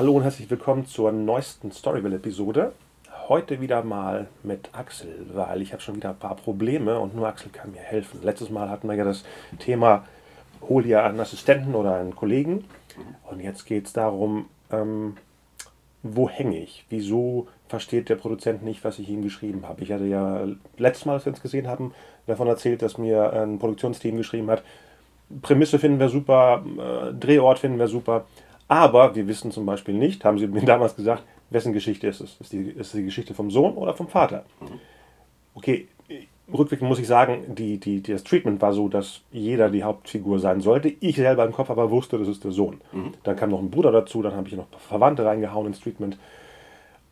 Hallo und herzlich willkommen zur neuesten Storyville-Episode. Heute wieder mal mit Axel, weil ich habe schon wieder ein paar Probleme und nur Axel kann mir helfen. Letztes Mal hatten wir ja das Thema, hol dir einen Assistenten oder einen Kollegen. Und jetzt geht es darum, ähm, wo hänge ich? Wieso versteht der Produzent nicht, was ich ihm geschrieben habe? Ich hatte ja letztes Mal, als wir uns gesehen haben, davon erzählt, dass mir ein Produktionsteam geschrieben hat, Prämisse finden wir super, äh, Drehort finden wir super, aber wir wissen zum Beispiel nicht, haben sie mir damals gesagt, wessen Geschichte ist es? Ist, die, ist es die Geschichte vom Sohn oder vom Vater? Okay, rückwirkend muss ich sagen, die, die, das Treatment war so, dass jeder die Hauptfigur sein sollte. Ich selber im Kopf aber wusste, das ist der Sohn. Mhm. Dann kam noch ein Bruder dazu, dann habe ich noch Verwandte reingehauen ins Treatment.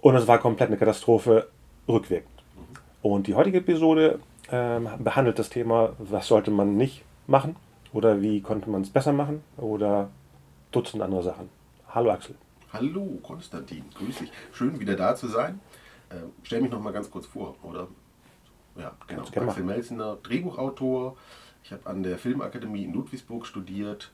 Und es war komplett eine Katastrophe rückwirkend. Mhm. Und die heutige Episode ähm, behandelt das Thema, was sollte man nicht machen oder wie konnte man es besser machen oder Dutzend andere Sachen. Hallo Axel. Hallo Konstantin, grüß dich. Schön wieder da zu sein. Äh, stell mich noch mal ganz kurz vor, oder? Ja, genau. Axel Melzener, Drehbuchautor. Ich habe an der Filmakademie in Ludwigsburg studiert.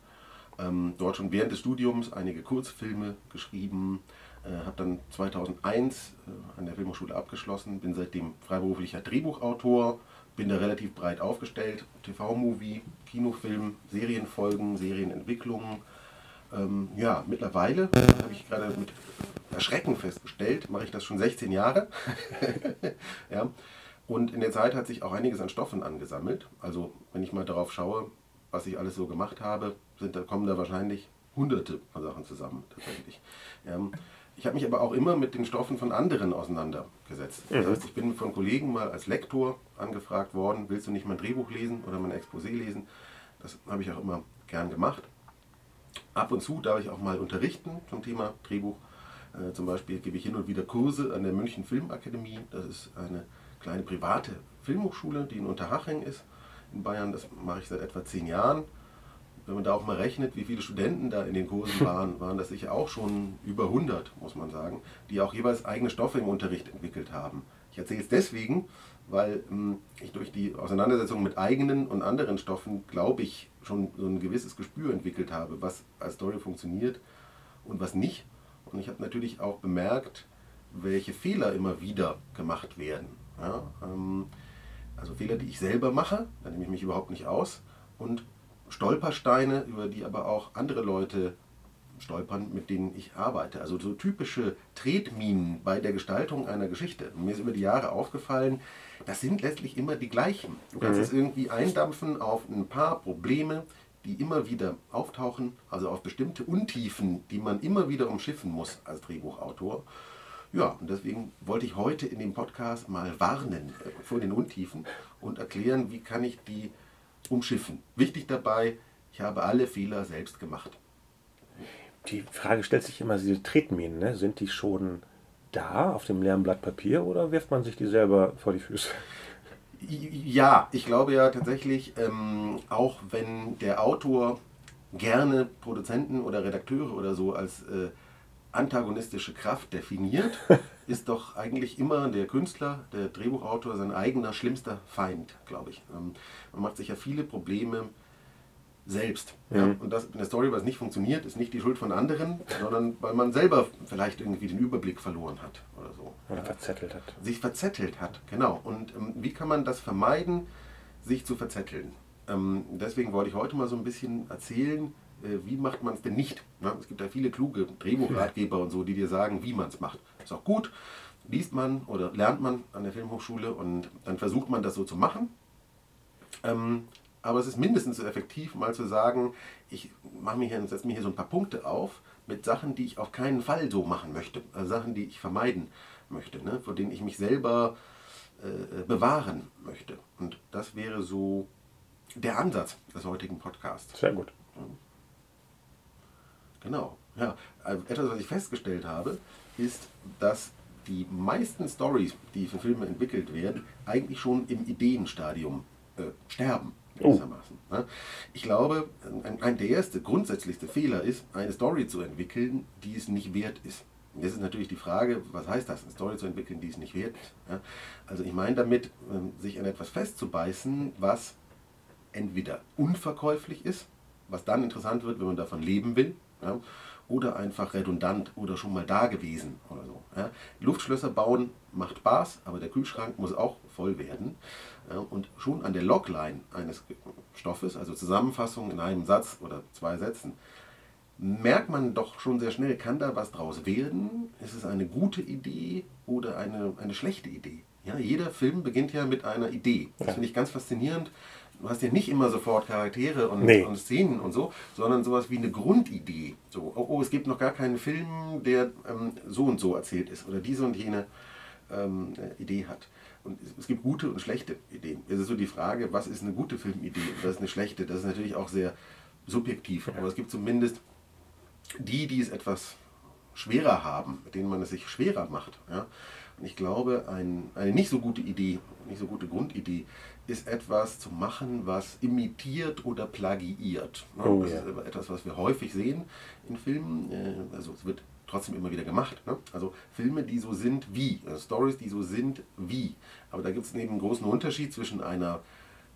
Ähm, dort schon während des Studiums einige Kurzfilme geschrieben. Äh, habe dann 2001 äh, an der Filmhochschule abgeschlossen. Bin seitdem freiberuflicher Drehbuchautor bin da relativ breit aufgestellt. TV-Movie, Kinofilm, Serienfolgen, Serienentwicklungen. Ähm, ja, mittlerweile, habe ich gerade mit Erschrecken festgestellt, mache ich das schon 16 Jahre. ja. Und in der Zeit hat sich auch einiges an Stoffen angesammelt. Also wenn ich mal darauf schaue, was ich alles so gemacht habe, sind, da kommen da wahrscheinlich hunderte von Sachen zusammen tatsächlich. Ja. Ich habe mich aber auch immer mit den Stoffen von anderen auseinandergesetzt. Das heißt, ich bin von Kollegen mal als Lektor angefragt worden, willst du nicht mein Drehbuch lesen oder mein Exposé lesen? Das habe ich auch immer gern gemacht. Ab und zu darf ich auch mal unterrichten zum Thema Drehbuch. Äh, zum Beispiel gebe ich hin und wieder Kurse an der München Filmakademie. Das ist eine kleine private Filmhochschule, die in Unterhaching ist in Bayern. Das mache ich seit etwa zehn Jahren wenn man da auch mal rechnet, wie viele Studenten da in den Kursen waren, waren das sicher auch schon über 100, muss man sagen, die auch jeweils eigene Stoffe im Unterricht entwickelt haben. Ich erzähle es deswegen, weil ähm, ich durch die Auseinandersetzung mit eigenen und anderen Stoffen, glaube ich, schon so ein gewisses Gespür entwickelt habe, was als Story funktioniert und was nicht. Und ich habe natürlich auch bemerkt, welche Fehler immer wieder gemacht werden. Ja, ähm, also Fehler, die ich selber mache, da nehme ich mich überhaupt nicht aus. Und Stolpersteine, über die aber auch andere Leute stolpern, mit denen ich arbeite. Also so typische Tretminen bei der Gestaltung einer Geschichte. Mir ist über die Jahre aufgefallen, das sind letztlich immer die gleichen. Du kannst mhm. es irgendwie eindampfen auf ein paar Probleme, die immer wieder auftauchen, also auf bestimmte Untiefen, die man immer wieder umschiffen muss als Drehbuchautor. Ja, und deswegen wollte ich heute in dem Podcast mal warnen vor den Untiefen und erklären, wie kann ich die umschiffen. Wichtig dabei, ich habe alle Fehler selbst gemacht. Die Frage stellt sich immer, diese Tretminen, ne? sind die schon da auf dem leeren Blatt Papier oder wirft man sich die selber vor die Füße? Ja, ich glaube ja tatsächlich, ähm, auch wenn der Autor gerne Produzenten oder Redakteure oder so als äh, antagonistische Kraft definiert, ist doch eigentlich immer der Künstler, der Drehbuchautor, sein eigener schlimmster Feind, glaube ich. Ähm, man macht sich ja viele Probleme selbst. Ja? Und das in der Story, was nicht funktioniert, ist nicht die Schuld von anderen, sondern weil man selber vielleicht irgendwie den Überblick verloren hat oder so. Oder ja. verzettelt hat. Sich verzettelt hat, genau. Und ähm, wie kann man das vermeiden, sich zu verzetteln? Ähm, deswegen wollte ich heute mal so ein bisschen erzählen, äh, wie macht man es denn nicht? Na, es gibt ja viele kluge Drehbuchratgeber und so, die dir sagen, wie man es macht. Ist auch gut, liest man oder lernt man an der Filmhochschule und dann versucht man das so zu machen. Ähm, aber es ist mindestens so effektiv, mal zu sagen, ich mache mir hier, setze mir hier so ein paar Punkte auf mit Sachen, die ich auf keinen Fall so machen möchte. Also Sachen, die ich vermeiden möchte, ne? vor denen ich mich selber äh, bewahren möchte. Und das wäre so der Ansatz des heutigen Podcasts. Sehr gut. Genau. Ja, also etwas, was ich festgestellt habe, ist, dass die meisten Stories, die für Filme entwickelt werden, eigentlich schon im Ideenstadium äh, sterben. Oh. Ne? Ich glaube, ein, ein, der erste, grundsätzlichste Fehler ist, eine Story zu entwickeln, die es nicht wert ist. Jetzt ist natürlich die Frage, was heißt das, eine Story zu entwickeln, die es nicht wert ist. Also ich meine damit, ähm, sich an etwas festzubeißen, was entweder unverkäuflich ist, was dann interessant wird, wenn man davon leben will, ja? oder einfach redundant oder schon mal da gewesen oder so. Ja. Luftschlösser bauen macht Spaß, aber der Kühlschrank muss auch voll werden. Und schon an der Logline eines Stoffes, also Zusammenfassung in einem Satz oder zwei Sätzen, merkt man doch schon sehr schnell, kann da was draus werden? Ist es eine gute Idee oder eine, eine schlechte Idee? Ja, jeder Film beginnt ja mit einer Idee. Das ja. finde ich ganz faszinierend. Du hast ja nicht immer sofort Charaktere und, nee. und, Szenen und so, sondern sowas wie eine Grundidee. So, oh, oh es gibt noch gar keinen Film, der ähm, so und so erzählt ist oder diese und jene ähm, Idee hat. Und es gibt gute und schlechte Ideen. Es ist so die Frage, was ist eine gute Filmidee und was ist eine schlechte. Das ist natürlich auch sehr subjektiv. Aber es gibt zumindest die, die es etwas schwerer haben, mit denen man es sich schwerer macht. Ja? Und ich glaube, ein, eine nicht so gute Idee, nicht so gute Grundidee, ist etwas zu machen, was imitiert oder plagiiert. Oh, das ja. ist etwas, was wir häufig sehen in Filmen. Äh, also es wird trotzdem immer wieder gemacht. Ne? Also Filme, die so sind wie, also Stories, die so sind wie. Aber da gibt es eben einen großen Unterschied zwischen einer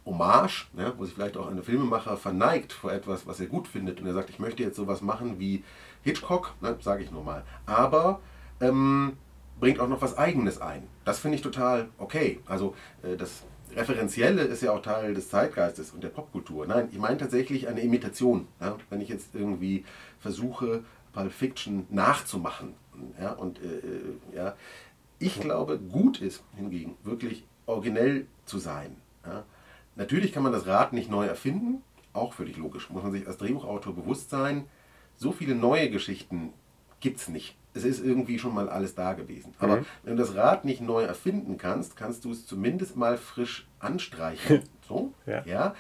Hommage, ne, wo sich vielleicht auch ein Filmemacher verneigt vor etwas, was er gut findet und er sagt, ich möchte jetzt sowas machen wie Hitchcock, ne, sage ich nur mal, aber ähm, bringt auch noch was Eigenes ein. Das finde ich total okay. Also äh, das Referenzielle ist ja auch Teil des Zeitgeistes und der Popkultur. Nein, ich meine tatsächlich eine Imitation. Ja? Wenn ich jetzt irgendwie versuche, Pulp Fiction nachzumachen. Ja? Und äh, äh ja, ich glaube, gut ist hingegen wirklich originell zu sein. Ja? Natürlich kann man das Rad nicht neu erfinden, auch völlig logisch. Muss man sich als Drehbuchautor bewusst sein, so viele neue Geschichten gibt es nicht. Es ist irgendwie schon mal alles da gewesen. Aber mhm. wenn du das Rad nicht neu erfinden kannst, kannst du es zumindest mal frisch anstreichen. So, ja. ja?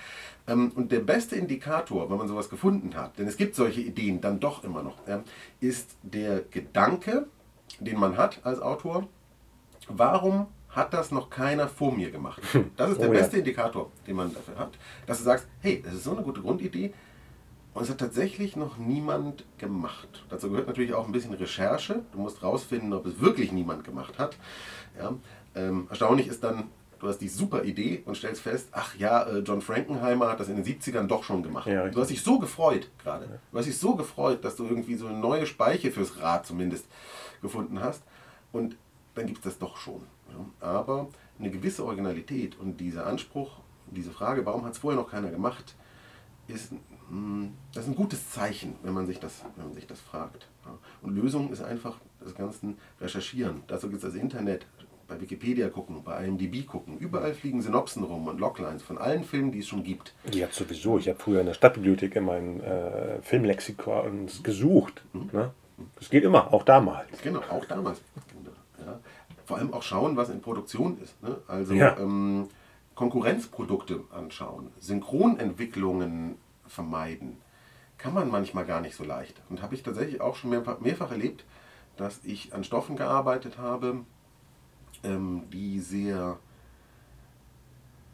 Ähm, und der beste Indikator, wenn man sowas gefunden hat, denn es gibt solche Ideen dann doch immer noch, ist der Gedanke, den man hat als Autor, warum hat das noch keiner vor mir gemacht. Das ist der oh, beste ja. Indikator, den man dafür hat, dass du sagst, hey, das ist so eine gute Grundidee und es hat tatsächlich noch niemand gemacht. Dazu gehört natürlich auch ein bisschen Recherche. Du musst rausfinden, ob es wirklich niemand gemacht hat. Ja, ähm, erstaunlich ist dann, du hast die super Idee und stellst fest, ach ja, äh, John Frankenheimer hat das in den 70ern doch schon gemacht. Ja, du hast dich so gefreut gerade. Ja. Du hast dich so gefreut, dass du irgendwie so eine neue Speiche fürs Rad zumindest gefunden hast. Und dann gibt es das doch schon. Aber eine gewisse Originalität und dieser Anspruch, diese Frage, warum hat es vorher noch keiner gemacht, ist, hm, das ist ein gutes Zeichen, wenn man sich das, wenn man sich das fragt. Und Lösung ist einfach das Ganze Recherchieren. Dazu gibt es das Internet, bei Wikipedia gucken, bei IMDb gucken. Überall fliegen Synopsen rum und Loglines von allen Filmen, die es schon gibt. Hat sowieso. Ich habe früher in der Stadtbibliothek in meinen äh, Filmlexikon gesucht. Mhm. Ne? Das geht immer, auch damals. Genau, auch damals. Ja vor allem auch schauen, was in Produktion ist. Ne? Also ja. ähm, Konkurrenzprodukte anschauen, Synchronentwicklungen vermeiden, kann man manchmal gar nicht so leicht. Und habe ich tatsächlich auch schon mehrfach, mehrfach erlebt, dass ich an Stoffen gearbeitet habe, ähm, die sehr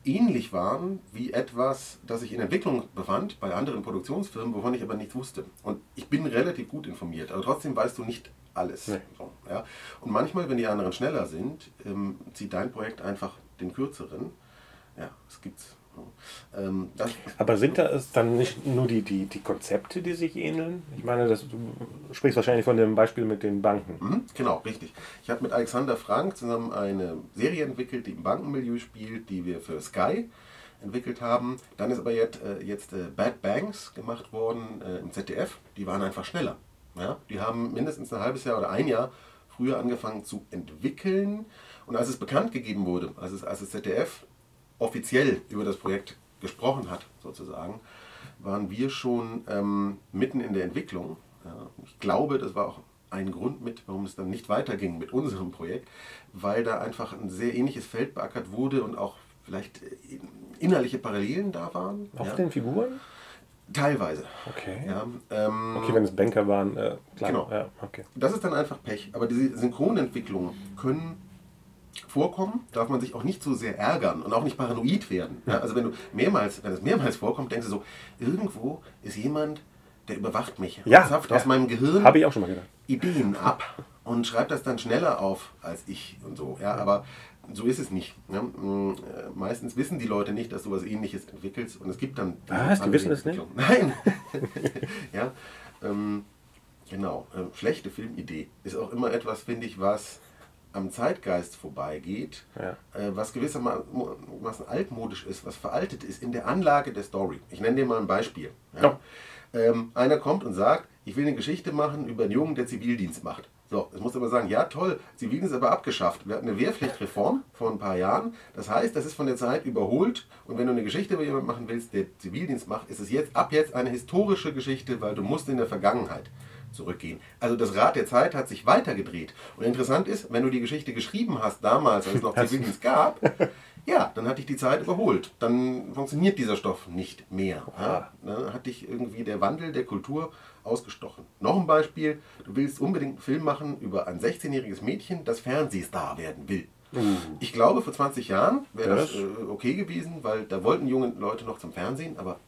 ähnlich waren wie etwas, das sich in Entwicklung befand bei anderen Produktionsfirmen, wovon ich aber nichts wusste. Und ich bin relativ gut informiert, aber trotzdem weißt du nicht alles. Nee. Ja? Und manchmal, wenn die anderen schneller sind, ähm, zieht dein Projekt einfach den kürzeren. Ja, es gibt's. Ähm, Aber sind da es dann nicht nur die, die, die Konzepte, die sich ähneln? Ich meine, das, du sprichst wahrscheinlich von dem Beispiel mit den Banken. Mhm, genau, richtig. Ich habe mit Alexander Frank zusammen eine Serie entwickelt, die im Bankenmilieu spielt, die wir für Sky entwickelt haben. Dann ist aber jetzt, äh, jetzt äh, Bad Banks gemacht worden äh, im ZDF. Die waren einfach schneller. Ja? Die haben mindestens ein halbes Jahr oder ein Jahr früher angefangen zu entwickeln. Und als es bekannt gegeben wurde, als, es, als das ZDF offiziell über das Projekt gesprochen hat, sozusagen, waren wir schon ähm, mitten in der Entwicklung. Ja, ich glaube, das war auch ein Grund mit, warum es dann nicht weiterging mit unserem Projekt, weil da einfach ein sehr ähnliches Feld beackert wurde und auch vielleicht äh, innerliche Parallelen da waren. Auf ja. den Figuren? Teilweise. Okay. Ja, ähm, okay, wenn es Banker waren, äh, klar. Genau. Ja, okay. Das ist dann einfach Pech. Aber diese Synchronentwicklungen können vorkommen, darf man sich auch nicht so sehr ärgern und auch nicht paranoid werden. Ja, also wenn du mehrmals, wenn es mehrmals vorkommt, denkst du so, irgendwo ist jemand, der überwacht mich, ja, zapft ja. aus meinem Gehirn Habe ich auch schon mal gedacht. Ideen ab und schreibt das dann schneller auf als ich und so. Ja, aber so ist es nicht. Ja? Mm, äh, meistens wissen die Leute nicht, dass du was ähnliches entwickelst und es gibt dann. Was? Die wissen es nicht? Nein! ja, ähm, Genau. Äh, schlechte Filmidee ist auch immer etwas, finde ich, was am Zeitgeist vorbeigeht, ja. äh, was gewissermaßen altmodisch ist, was veraltet ist in der Anlage der Story. Ich nenne dir mal ein Beispiel. Ja? Ja. Ähm, einer kommt und sagt, ich will eine Geschichte machen über einen Jungen, der Zivildienst macht. So, jetzt muss aber sagen, ja toll, Zivildienst ist aber abgeschafft. Wir hatten eine Wehrpflichtreform vor ein paar Jahren. Das heißt, das ist von der Zeit überholt. Und wenn du eine Geschichte über jemanden machen willst, der Zivildienst macht, ist es jetzt ab jetzt eine historische Geschichte, weil du musst in der Vergangenheit zurückgehen. Also das Rad der Zeit hat sich weitergedreht. Und interessant ist, wenn du die Geschichte geschrieben hast damals, als es noch Zivildienst gab, ja, dann hat dich die Zeit überholt. Dann funktioniert dieser Stoff nicht mehr. Ja, dann hat dich irgendwie der Wandel der Kultur ausgestochen. Noch ein Beispiel, du willst unbedingt einen Film machen über ein 16-jähriges Mädchen, das Fernsehstar werden will. Uh. Ich glaube, vor 20 Jahren wäre das äh, okay gewesen, weil da wollten junge Leute noch zum Fernsehen, aber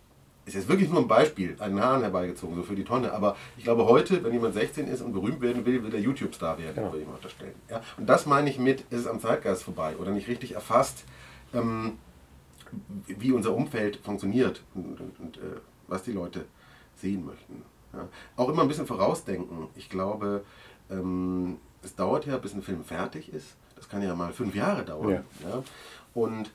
ist jetzt wirklich nur ein Beispiel, einen Hahn herbeigezogen, so für die Tonne. Aber ich glaube, heute, wenn jemand 16 ist und berühmt werden will, will er YouTube-Star werden, ja. würde ich mal unterstellen. Ja? Und das meine ich mit, ist es am Zeitgeist vorbei oder nicht richtig erfasst, ähm, wie unser Umfeld funktioniert und, und, und äh, was die Leute sehen möchten. Ja. Auch immer ein bisschen vorausdenken. Ich glaube, ähm, es dauert ja, bis ein Film fertig ist. Das kann ja mal fünf Jahre dauern. Ja. ja. Und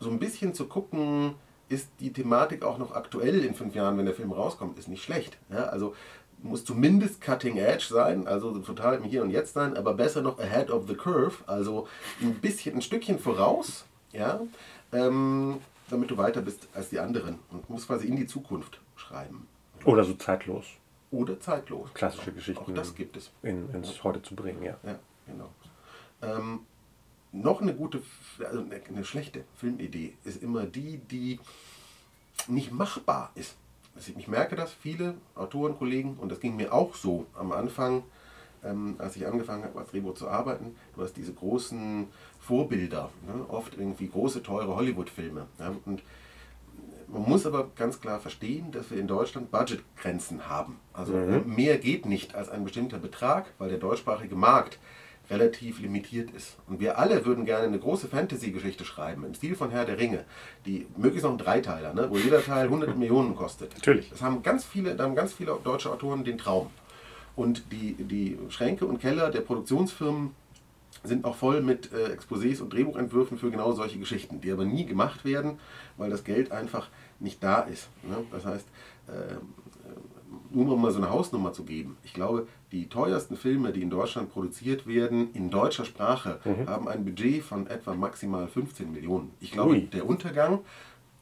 so ein bisschen zu gucken, ist die Thematik auch noch aktuell in fünf Jahren, wenn der Film rauskommt, ist nicht schlecht. Ja, also muss zumindest cutting edge sein, also total im Hier und Jetzt sein, aber besser noch ahead of the curve, also ein bisschen, ein Stückchen voraus, ja, ähm, damit du weiter bist als die anderen und musst quasi in die Zukunft schreiben. Oder so zeitlos. Oder zeitlos. Klassische Geschichten. Auch das gibt es. In, ins. Heute zu bringen, ja. Ja, genau. Ähm, noch eine gute, also eine schlechte Filmidee ist immer die, die nicht machbar ist. Also ich merke das, viele Autoren, Kollegen, und das ging mir auch so am Anfang, ähm, als ich angefangen habe, als Drehbuch zu arbeiten. Du hast diese großen Vorbilder, ne? oft irgendwie große, teure Hollywood-Filme. Ja? Und man muss aber ganz klar verstehen, dass wir in Deutschland Budgetgrenzen haben. Also mhm. mehr geht nicht als ein bestimmter Betrag, weil der deutschsprachige Markt relativ limitiert ist. Und wir alle würden gerne eine große Fantasy-Geschichte schreiben, im Stil von Herr der Ringe, die möglichst noch ein Dreiteiler, ne, wo jeder Teil 100 Millionen kostet. Natürlich. Das haben ganz viele, da haben ganz viele deutsche Autoren den Traum. Und die, die Schränke und Keller der Produktionsfirmen sind auch voll mit äh, Exposés und Drehbuchentwürfen für genau solche Geschichten, die aber nie gemacht werden, weil das Geld einfach nicht da ist. Ne? Das heißt, äh, nur um mal so eine Hausnummer zu geben. Ich glaube, die teuersten Filme, die in Deutschland produziert werden, in deutscher Sprache, mhm. haben ein Budget von etwa maximal 15 Millionen. Ich glaube, Ui. der Untergang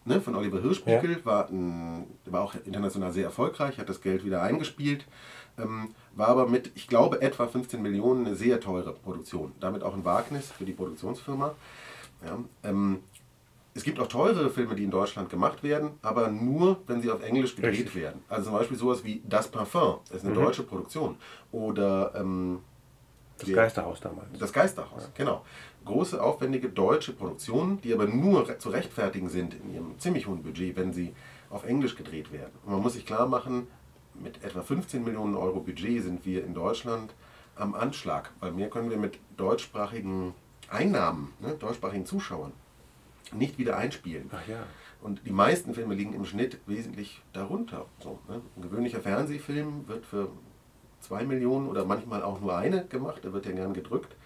ne, von Oliver Hirschbiegel ja. war, ein, war auch international sehr erfolgreich, hat das Geld wieder eingespielt, ähm, war aber mit, ich glaube, etwa 15 Millionen eine sehr teure Produktion. Damit auch ein Wagnis für die Produktionsfirma. Ja, ähm, es gibt auch teurere Filme, die in Deutschland gemacht werden, aber nur, wenn sie auf Englisch gedreht Richtig. werden. Also zum Beispiel sowas wie Das Parfum, das ist eine mhm. deutsche Produktion. Oder ähm, das Geisterhaus damals. Das Geisterhaus, ja. genau. Große, aufwendige deutsche Produktionen, die aber nur zu rechtfertigen sind in ihrem ziemlich hohen Budget, wenn sie auf Englisch gedreht werden. Und man muss sich klar machen, mit etwa 15 Millionen Euro Budget sind wir in Deutschland am Anschlag, weil mehr können wir mit deutschsprachigen Einnahmen, ne, deutschsprachigen Zuschauern nicht wieder einspielen. Ach ja. Und die meisten Filme liegen im Schnitt wesentlich darunter. So, ne? Ein gewöhnlicher Fernsehfilm wird für zwei Millionen oder manchmal auch nur eine gemacht, der wird ja gern gedrückt.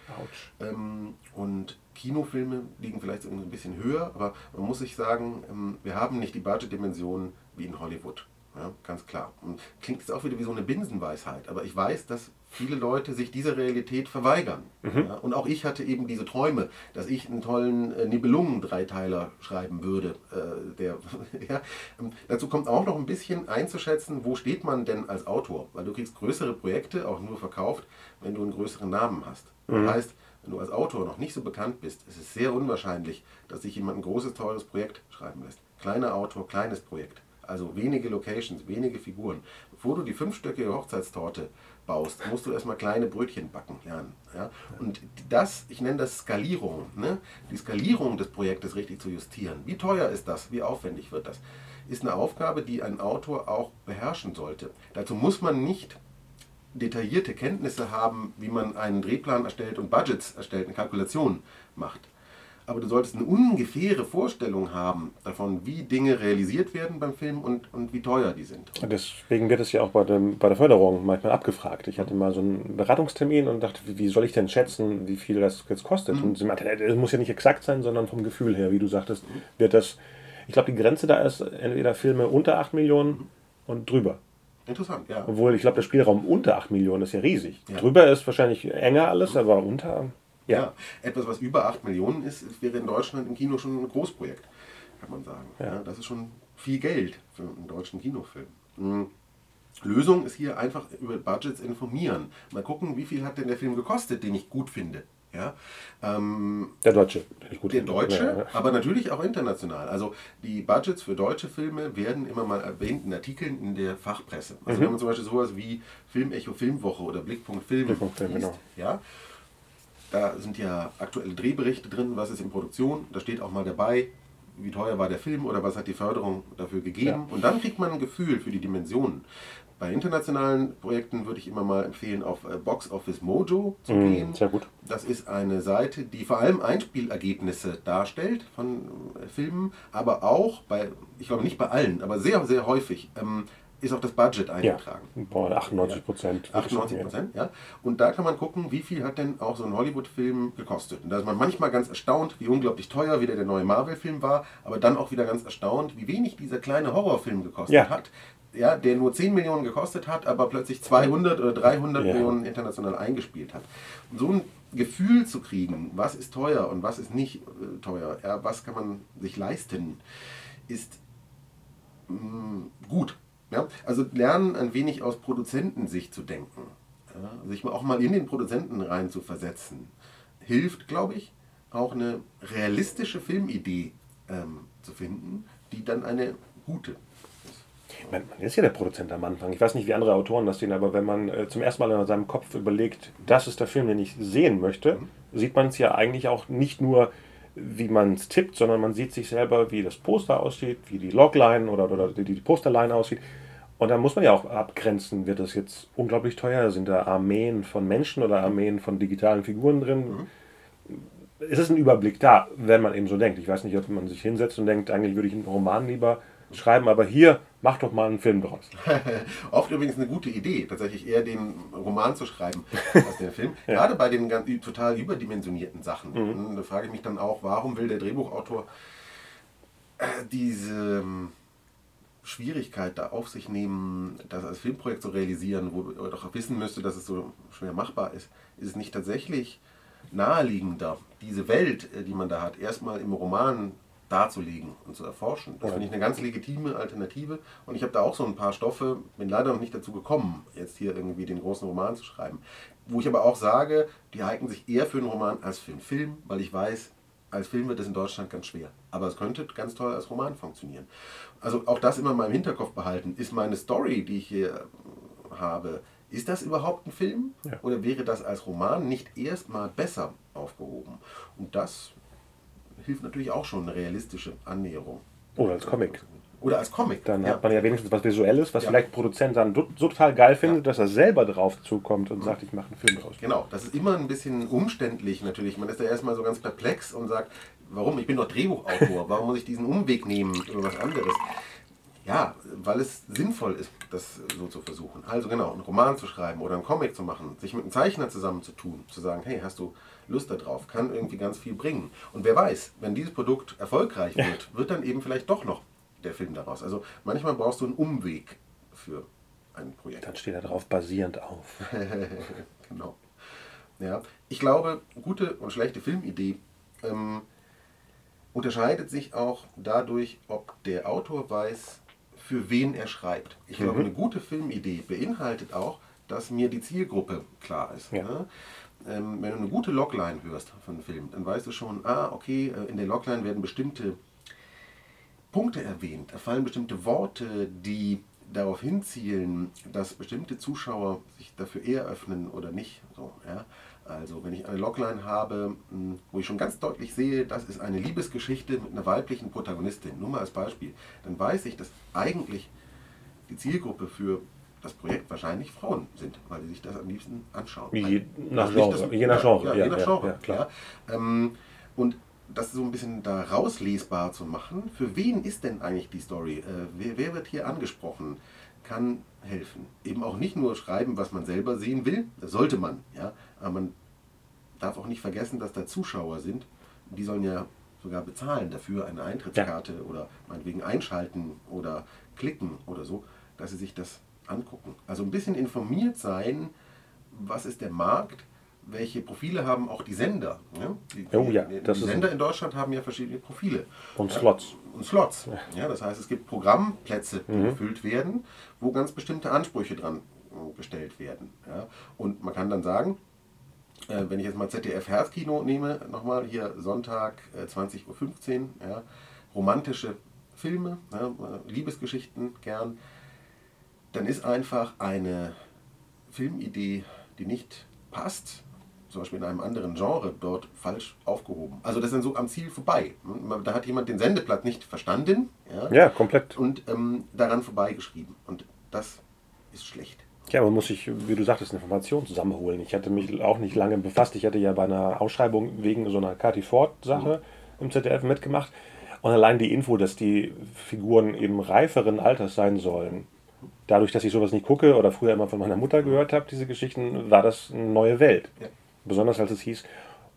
Ähm, und Kinofilme liegen vielleicht ein bisschen höher, aber man muss sich sagen, ähm, wir haben nicht die Budgetdimension wie in Hollywood. Ja, ganz klar. Und klingt jetzt auch wieder wie so eine Binsenweisheit, aber ich weiß, dass viele Leute sich dieser Realität verweigern. Mhm. Ja, und auch ich hatte eben diese Träume, dass ich einen tollen äh, Nibelungen-Dreiteiler schreiben würde. Äh, der, ja, ähm, dazu kommt auch noch ein bisschen einzuschätzen, wo steht man denn als Autor? Weil du kriegst größere Projekte auch nur verkauft, wenn du einen größeren Namen hast. Mhm. Das heißt, wenn du als Autor noch nicht so bekannt bist, ist es sehr unwahrscheinlich, dass sich jemand ein großes, teures Projekt schreiben lässt. Kleiner Autor, kleines Projekt. Also wenige Locations, wenige Figuren. Bevor du die fünfstöckige Hochzeitstorte baust, musst du erstmal kleine Brötchen backen lernen. Ja? Und das, ich nenne das Skalierung, ne? die Skalierung des Projektes richtig zu justieren. Wie teuer ist das? Wie aufwendig wird das? Ist eine Aufgabe, die ein Autor auch beherrschen sollte. Dazu muss man nicht detaillierte Kenntnisse haben, wie man einen Drehplan erstellt und Budgets erstellt, eine Kalkulation macht. Aber du solltest eine ungefähre Vorstellung haben davon, wie Dinge realisiert werden beim Film und, und wie teuer die sind. Deswegen wird es ja auch bei, dem, bei der Förderung manchmal abgefragt. Ich hatte mal so einen Beratungstermin und dachte, wie, wie soll ich denn schätzen, wie viel das jetzt kostet? Mhm. Und sie meinte, es muss ja nicht exakt sein, sondern vom Gefühl her, wie du sagtest, wird das, ich glaube, die Grenze da ist entweder Filme unter 8 Millionen und drüber. Interessant, ja. Obwohl, ich glaube, der Spielraum unter 8 Millionen ist ja riesig. Ja. Drüber ist wahrscheinlich enger alles, aber unter ja. ja. etwas, was über 8 Millionen ist, wäre in Deutschland im Kino schon ein Großprojekt, kann man sagen. Ja. das ist schon viel Geld für einen deutschen Kinofilm. Mhm. Lösung ist hier einfach über Budgets informieren. Mal gucken, wie viel hat denn der Film gekostet, den ich gut finde. Ja, ähm, der Deutsche. der Deutsche, ja, ja. aber natürlich auch international. Also die Budgets für deutsche Filme werden immer mal erwähnt in Artikeln in der Fachpresse. Also mhm. wenn man zum Beispiel sowas wie Filmecho Filmwoche oder Blickpunkt Film, Blickpunkt Film liest, genau. ja, da sind ja aktuelle Drehberichte drin, was ist in Produktion. Da steht auch mal dabei, wie teuer war der Film oder was hat die Förderung dafür gegeben. Ja. Und dann kriegt man ein Gefühl für die Dimensionen. Bei internationalen Projekten würde ich immer mal empfehlen, auf äh, Box Office Mojo zu mm, gehen. Sehr gut. Das ist eine Seite, die vor allem Einspielergebnisse darstellt von äh, Filmen, aber auch bei, ich glaube nicht bei allen, aber sehr, sehr häufig ähm, ist auch das Budget eingetragen. Ja, boah, 98 Prozent. Ja, 98 Prozent, ja. Und da kann man gucken, wie viel hat denn auch so ein Hollywood-Film gekostet. Und da ist man manchmal ganz erstaunt, wie unglaublich teuer wieder der neue Marvel-Film war, aber dann auch wieder ganz erstaunt, wie wenig dieser kleine Horrorfilm gekostet ja. hat. Ja, der nur 10 Millionen gekostet hat, aber plötzlich 200 oder 300 ja. Millionen international eingespielt hat. Und so ein Gefühl zu kriegen, was ist teuer und was ist nicht äh, teuer, ja, was kann man sich leisten, ist mh, mm, gut. Ja? Also lernen ein wenig aus Produzentensicht zu denken. Ja? Sich auch mal in den Produzenten rein zu versetzen. Hilft, glaube ich, auch eine realistische Filmidee ähm, zu finden, die dann eine gute man, man, ist ja der Produzent am Anfang. Ich weiß nicht, wie andere Autoren das sehen, aber wenn man äh, zum ersten Mal in seinem Kopf überlegt, das ist der Film, den ich sehen möchte, mhm. sieht man es ja eigentlich auch nicht nur, wie man es tippt, sondern man sieht sich selber, wie das Poster aussieht, wie die Logline oder, oder die, die Posterline aussieht. Und dann muss man ja auch abgrenzen, wird das jetzt unglaublich teuer? Sind da Armeen von Menschen oder Armeen von digitalen Figuren drin? Mhm. Es ist ein Überblick da, wenn man eben so denkt. Ich weiß nicht, ob man sich hinsetzt und denkt, eigentlich würde ich einen Roman lieber schreiben, aber hier mach doch mal einen Film draus. Oft übrigens eine gute Idee, tatsächlich eher den Roman zu schreiben als den Film. ja. Gerade bei den ganz, total überdimensionierten Sachen. Mhm. Da frage ich mich dann auch, warum will der Drehbuchautor äh, diese ähm, Schwierigkeit da auf sich nehmen, das als Filmprojekt zu realisieren, wo er doch wissen müsste, dass es so schwer machbar ist, ist es nicht tatsächlich naheliegender, diese Welt, äh, die man da hat, erstmal im Roman darzulegen und zu erforschen. Das finde ich eine ganz legitime Alternative. Und ich habe da auch so ein paar Stoffe, bin leider noch nicht dazu gekommen, jetzt hier irgendwie den großen Roman zu schreiben. Wo ich aber auch sage, die eignen sich eher für einen Roman als für einen Film, weil ich weiß, als Film wird es in Deutschland ganz schwer. Aber es könnte ganz toll als Roman funktionieren. Also auch das immer in meinem Hinterkopf behalten. Ist meine Story, die ich hier habe, ist das überhaupt ein Film? Ja. Oder wäre das als Roman nicht erstmal besser aufgehoben? Und das hilft natürlich auch schon eine realistische Annäherung. Oder als Comic. Oder als Comic. Dann ja. hat man ja wenigstens was Visuelles, was ja. vielleicht Produzent dann so total geil findet, dass er selber drauf zukommt und sagt, ich mache einen Film draus. Genau, das ist immer ein bisschen umständlich natürlich. Man ist da erstmal so ganz perplex und sagt, warum? Ich bin doch Drehbuchautor, warum muss ich diesen Umweg nehmen über was anderes? Ja, weil es sinnvoll ist, das so zu versuchen. Also genau, einen Roman zu schreiben oder einen Comic zu machen, sich mit einem Zeichner zusammenzutun, zu sagen, hey, hast du Lust darauf, kann irgendwie ganz viel bringen. Und wer weiß, wenn dieses Produkt erfolgreich wird, wird dann eben vielleicht doch noch der Film daraus. Also manchmal brauchst du einen Umweg für ein Projekt. Dann steht da drauf basierend auf. genau. Ja, ich glaube, gute und schlechte Filmidee ähm, unterscheidet sich auch dadurch, ob der Autor weiß, für wen er schreibt. Ich mhm. glaube, eine gute Filmidee beinhaltet auch, dass mir die Zielgruppe klar ist. Ja. Ne? ähm, wenn du eine gute Logline hörst von einem Film, dann weißt du schon, ah, okay, äh, in der Logline werden bestimmte Punkte erwähnt, da fallen bestimmte Worte, die darauf hinzielen, dass bestimmte Zuschauer sich dafür eher öffnen oder nicht. So, ja? Also wenn ich eine Logline habe, hm, wo ich schon ganz deutlich sehe, das ist eine Liebesgeschichte mit einer weiblichen Protagonistin, nur mal als Beispiel, dann weiß ich, dass eigentlich die Zielgruppe für das Projekt wahrscheinlich Frauen sind, weil sie sich das am liebsten anschauen. Je nach Genre. Das, je nach Genre, ja, ja, je nach Genre. Ja, klar. Ähm, und das so ein bisschen da rauslesbar zu machen, für wen ist denn eigentlich die Story? Äh, wer, wer, wird hier angesprochen? Kann helfen. Eben auch nicht nur schreiben, was man selber sehen will, das sollte man, ja, aber man darf auch nicht vergessen, dass da Zuschauer sind, die sollen ja sogar bezahlen dafür eine Eintrittskarte ja. oder meinetwegen einschalten oder klicken oder so, dass sie sich das angucken. Also ein bisschen informiert sein, was ist der Markt, welche Profile haben auch die Sender. Ja? Die, oh ja, die, Sender in Deutschland haben ja verschiedene Profile. Und Slots. Und Slots. Ja, das heißt, es gibt Programmplätze, die mhm. gefüllt werden, wo ganz bestimmte Ansprüche dran äh, gestellt werden. Ja? Und man kann dann sagen, äh, wenn ich jetzt mal ZDF Herzkino nehme, nochmal hier Sonntag äh, 20.15 Uhr, ja, romantische Filme, ja, Liebesgeschichten gern, dann ist einfach eine Filmidee, die nicht passt, zum Beispiel in einem anderen Genre dort falsch aufgehoben. Also das ist dann so am Ziel vorbei. Da hat jemand den Sendeplatz nicht verstanden. Ja, ja komplett. Und ähm, daran vorbeigeschrieben. Und das ist schlecht. Ja, man muss sich, wie du sagtest, Informationen zusammenholen. Ich hatte mich auch nicht lange befasst. Ich hatte ja bei einer Ausschreibung wegen so einer Cathy Ford-Sache mhm. im ZDF mitgemacht. Und allein die Info, dass die Figuren eben reiferen Alters sein sollen, dadurch, dass ich sowas nicht gucke oder früher immer von meiner Mutter gehört habe, diese Geschichten, war das eine neue Welt. Ja. Besonders als es hieß,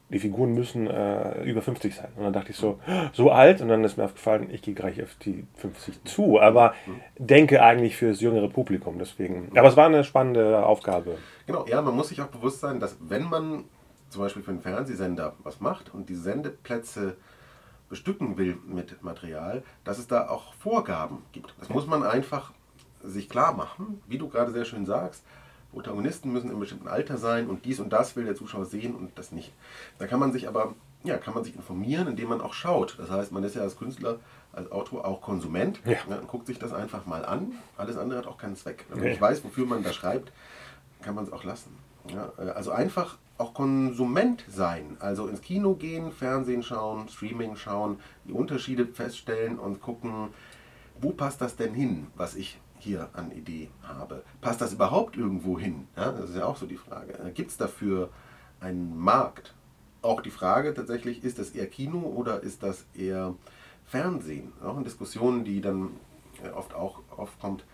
die Figuren müssen äh, über 50 sein. Und dann dachte ich so, so alt? Und dann ist mir aufgefallen, ich gehe gleich auf die 50 zu, aber denke eigentlich für das jüngere Publikum. Deswegen. Aber es war eine spannende Aufgabe. Genau, ja, man muss sich auch bewusst sein, dass wenn man zum Beispiel für einen Fernsehsender was macht und die Sendeplätze bestücken will mit Material, dass es da auch Vorgaben gibt. Das muss man einfach sich klar machen, wie du gerade sehr schön sagst. Protagonisten müssen im bestimmten Alter sein und dies und das will der Zuschauer sehen und das nicht. Da kann man sich aber, ja, kann man sich informieren, indem man auch schaut. Das heißt, man ist ja als Künstler, als Autor auch Konsument ja. Ja, und guckt sich das einfach mal an. Alles andere hat auch keinen Zweck. Wenn man nicht weiß, wofür man da schreibt, kann man es auch lassen. Ja, äh, also einfach auch Konsument sein, also ins Kino gehen, Fernsehen schauen, Streaming schauen, die Unterschiede feststellen und gucken, wo passt das denn hin, was ich hier an Idee habe. Passt das überhaupt irgendwo hin? Ja, das ist ja auch so die Frage. Äh, Gibt es dafür einen Markt? Auch die Frage tatsächlich, ist das eher Kino oder ist das eher Fernsehen? Auch in Diskussionen, die dann äh, oft auch aufkommt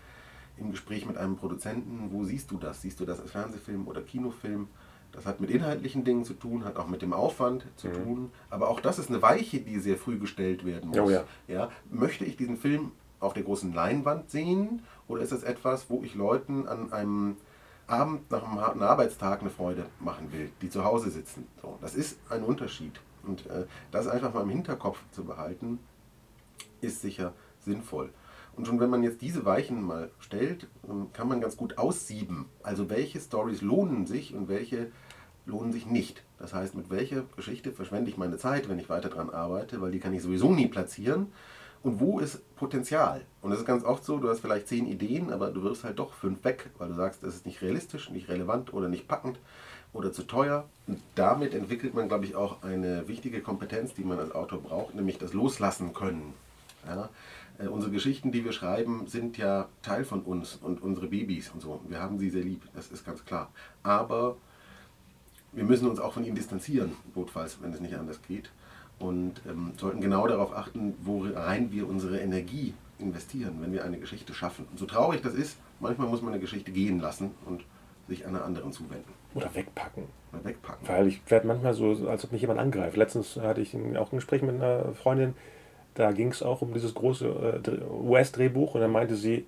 im Gespräch mit einem Produzenten, wo siehst du das? Siehst du das als Fernsehfilm oder Kinofilm? Das hat mit inhaltlichen Dingen zu tun, hat auch mit dem Aufwand zu mhm. tun. Aber auch das ist eine Weiche, die sehr früh gestellt werden muss. Oh ja. Ja, möchte ich diesen Film auf der großen Leinwand sehen oder ist das etwas, wo ich Leuten an einem Abend nach einem harten Arbeitstag eine Freude machen will, die zu Hause sitzen? So, das ist ein Unterschied. Und äh, das einfach mal im Hinterkopf zu behalten, ist sicher sinnvoll. Und schon wenn man jetzt diese Weichen mal stellt, ähm, kann man ganz gut aussieben. Also welche Stories lohnen sich und welche lohnen sich nicht. Das heißt, mit welcher Geschichte verschwende ich meine Zeit, wenn ich weiter daran arbeite, weil die kann ich sowieso nie platzieren und wo ist Potenzial? Und das ist ganz oft so, du hast vielleicht zehn Ideen, aber du wirfst halt doch fünf weg, weil du sagst, das ist nicht realistisch, nicht relevant oder nicht packend oder zu teuer. Und damit entwickelt man, glaube ich, auch eine wichtige Kompetenz, die man als Autor braucht, nämlich das Loslassen können. Ja? Äh, unsere Geschichten, die wir schreiben, sind ja Teil von uns und unsere Babys und so. Wir haben sie sehr lieb, das ist ganz klar. Aber wir müssen uns auch von ihnen distanzieren, notfalls, wenn es nicht anders geht und ähm, sollten genau darauf achten, worein wir unsere Energie investieren, wenn wir eine Geschichte schaffen. Und so traurig das ist, manchmal muss man eine Geschichte gehen lassen und sich einer anderen zuwenden. Oder wegpacken. Oder wegpacken. Weil ich werde manchmal so, als ob mich jemand angreift. Letztens hatte ich auch ein Gespräch mit einer Freundin, da ging es auch um dieses große äh, US-Drehbuch und dann meinte sie,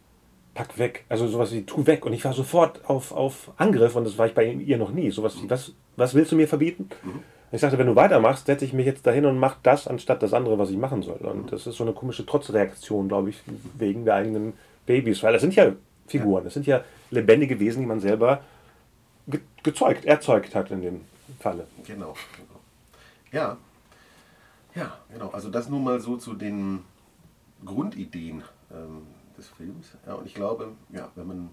pack weg. Also sowas wie, tu weg. Und ich war sofort auf, auf Angriff und das war ich bei ihr noch nie. Sowas wie, was, was willst du mir verbieten? Mhm. Ich sagte, wenn du weitermachst, setze ich mich jetzt dahin und mache das anstatt das andere, was ich machen soll. Und das ist so eine komische Trotzreaktion, glaube ich, wegen der eigenen Babys. Weil das sind ja Figuren, das sind ja lebendige Wesen, die man selber ge gezeugt, erzeugt hat in dem Falle. Genau. genau. Ja. Ja, genau. Also das nur mal so zu den Grundideen ähm, des Films. Ja, und ich glaube, ja, wenn man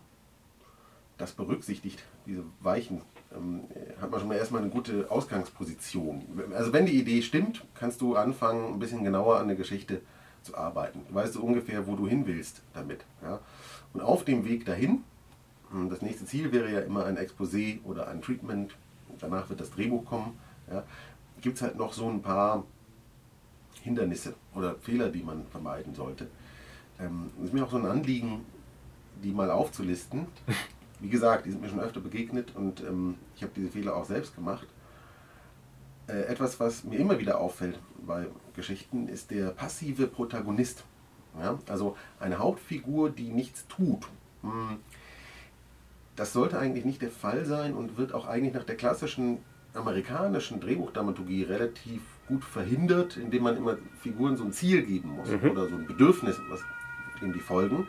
das berücksichtigt, diese weichen hat man schon mal erstmal eine gute Ausgangsposition. Also wenn die Idee stimmt, kannst du anfangen, ein bisschen genauer an der Geschichte zu arbeiten. Du weißt so ungefähr, wo du hin willst damit. Ja? Und auf dem Weg dahin, hm, das nächste Ziel wäre ja immer ein Exposé oder ein Treatment, danach wird das Drehbuch kommen, ja? gibt es halt noch so ein paar Hindernisse oder Fehler, die man vermeiden sollte. Ähm, ist mir auch so ein Anliegen, die mal aufzulisten. Wie gesagt, die sind mir schon öfter begegnet und ähm, ich habe diese Fehler auch selbst gemacht. Äh, etwas, was mir immer wieder auffällt bei Geschichten, ist der passive Protagonist. Ja? Also eine Hauptfigur, die nichts tut. Hm. Das sollte eigentlich nicht der Fall sein und wird auch eigentlich nach der klassischen amerikanischen Drehbuchdramaturgie relativ gut verhindert, indem man immer Figuren so ein Ziel geben muss mhm. oder so ein Bedürfnis, was dem die folgen.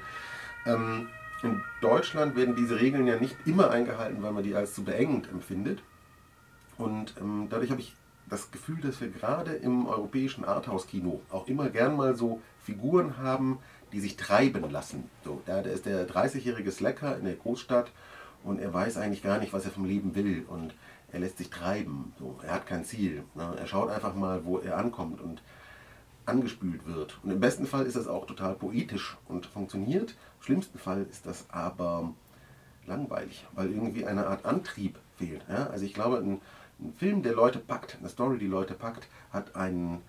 Ähm, in Deutschland werden diese Regeln ja nicht immer eingehalten, weil man die als zu beengend empfindet. Und ähm, dadurch habe ich das Gefühl, dass wir gerade im europäischen Arthouse-Kino auch immer gern mal so Figuren haben, die sich treiben lassen. So, da, ist der 30-jährige Slacker in der Großstadt und er weiß eigentlich gar nicht, was er vom Leben will und er lässt sich treiben. So, er hat kein Ziel. Ne? Er schaut einfach mal, wo er ankommt und angespült wird. Und im besten Fall ist das auch total poetisch und funktioniert. Im schlimmsten Fall ist das aber langweilig, weil irgendwie eine Art Antrieb fehlt. Ja? Also ich glaube, ein, ein, Film, der Leute packt, eine Story, die Leute packt, hat einen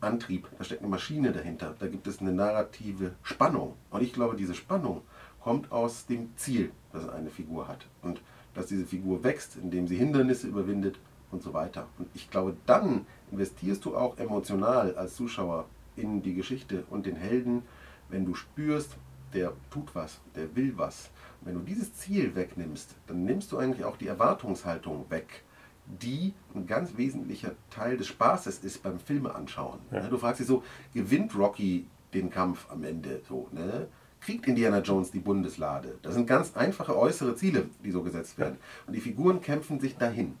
Antrieb, da steckt eine Maschine dahinter, da gibt es eine narrative Spannung. Und ich glaube, diese Spannung kommt aus dem Ziel, das eine Figur hat. Und dass diese Figur wächst, indem sie Hindernisse überwindet und so weiter. Und ich glaube, dann investierst du auch emotional als Zuschauer in die Geschichte und den Helden, wenn du spürst, der tut was, der will was. Und wenn du dieses Ziel wegnimmst, dann nimmst du eigentlich auch die Erwartungshaltung weg, die ein ganz wesentlicher Teil des Spaßes ist beim Filme anschauen. Ja. Du fragst dich so, gewinnt Rocky den Kampf am Ende? So, ne? Kriegt Indiana Jones die Bundeslade? Das sind ganz einfache äußere Ziele, die so gesetzt werden. Und die Figuren kämpfen sich dahin.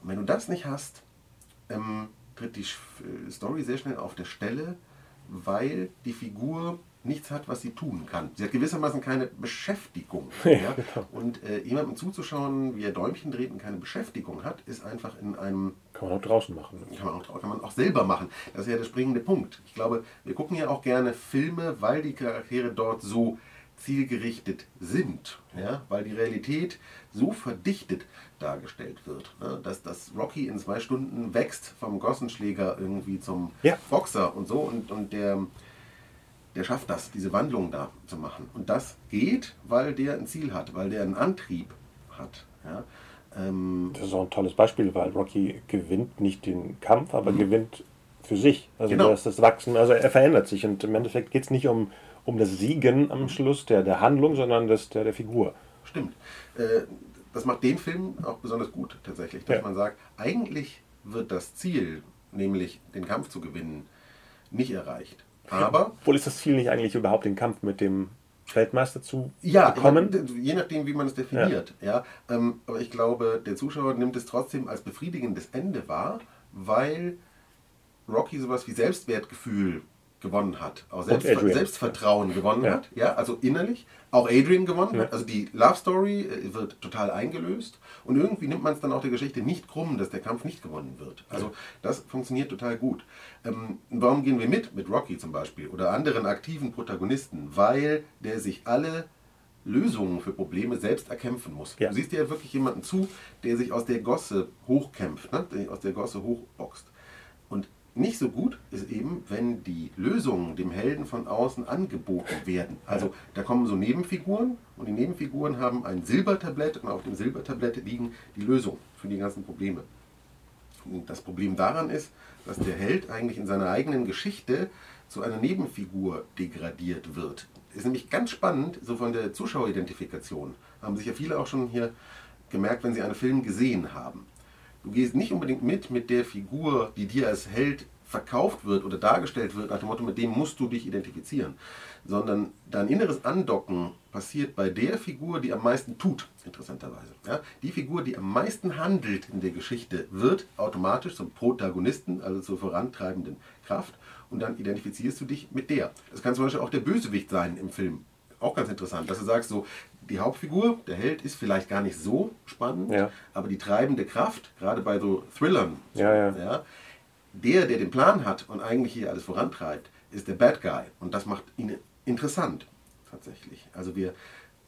Und wenn du das nicht hast, ähm, tritt die Story sehr schnell auf der Stelle, weil die Figur nichts hat, was sie tun kann. Sie hat gewissermaßen keine Beschäftigung. Ja? Genau. Und äh, jemandem zuzuschauen, wie er Däumchen dreht und keine Beschäftigung hat, ist einfach in einem... Kann man auch draußen machen. Kann, man auch, kann man auch selber machen. Das ist ja der springende Punkt. Ich glaube, wir gucken ja auch gerne Filme, weil die Charaktere dort so zielgerichtet sind, ja? weil die Realität so verdichtet dargestellt wird, ne? dass das Rocky in zwei Stunden wächst vom Gossenschläger irgendwie zum ja. Boxer und so und, und der, der schafft das, diese Wandlung da zu machen. Und das geht, weil der ein Ziel hat, weil der einen Antrieb hat. Ja? Ähm das ist auch ein tolles Beispiel, weil Rocky gewinnt nicht den Kampf, aber mhm. gewinnt für sich. Also genau. das, das Wachsen, also er verändert sich und im Endeffekt geht es nicht um um das Siegen am Schluss der, der Handlung, sondern das, der, der Figur. Stimmt. Äh, das macht den Film auch besonders gut tatsächlich, dass ja. man sagt, eigentlich wird das Ziel, nämlich den Kampf zu gewinnen, nicht erreicht. Aber. Obwohl ist das Ziel nicht eigentlich überhaupt den Kampf mit dem Weltmeister zu ja, bekommen? Je nachdem, wie man es definiert. Ja. ja ähm, aber ich glaube, der Zuschauer nimmt es trotzdem als befriedigendes Ende wahr, weil Rocky sowas wie Selbstwertgefühl gewonnen hat, auch Selbstver Selbstvertrauen gewonnen ja. hat, ja, also innerlich, auch Adrian gewonnen ja. hat, also die Love Story äh, wird total eingelöst und irgendwie nimmt man es dann auch der Geschichte nicht krumm, dass der Kampf nicht gewonnen wird. Also das funktioniert total gut. Ähm, warum gehen wir mit, mit Rocky zum Beispiel oder anderen aktiven Protagonisten? Weil der sich alle Lösungen für Probleme selbst erkämpfen muss. Ja. Du siehst dir ja wirklich jemanden zu, der sich aus der Gosse hochkämpft, ne? der aus der Gosse hochboxt. Und nicht so gut ist eben, wenn die Lösungen dem Helden von außen angeboten werden. Also da kommen so Nebenfiguren und die Nebenfiguren haben ein Silbertablett und auf dem Silbertablett liegen die Lösungen für die ganzen Probleme. Und das Problem daran ist, dass der Held eigentlich in seiner eigenen Geschichte zu einer Nebenfigur degradiert wird. Ist nämlich ganz spannend, so von der Zuschaueridentifikation. Haben sich ja viele auch schon hier gemerkt, wenn sie einen Film gesehen haben. Du gehst nicht unbedingt mit mit der Figur, die dir als Held verkauft wird oder dargestellt wird, nach dem Motto, mit dem musst du dich identifizieren, sondern dein inneres Andocken passiert bei der Figur, die am meisten tut, interessanterweise. Ja? Die Figur, die am meisten handelt in der Geschichte, wird automatisch zum Protagonisten, also zur vorantreibenden Kraft und dann identifizierst du dich mit der. Das kann zum Beispiel auch der Bösewicht sein im Film. Auch ganz interessant, dass du sagst, so, die Hauptfigur, der Held, ist vielleicht gar nicht so spannend, ja. aber die treibende Kraft, gerade bei so Thrillern, ja, ja. der, der den Plan hat und eigentlich hier alles vorantreibt, ist der Bad Guy. Und das macht ihn interessant, tatsächlich. Also wir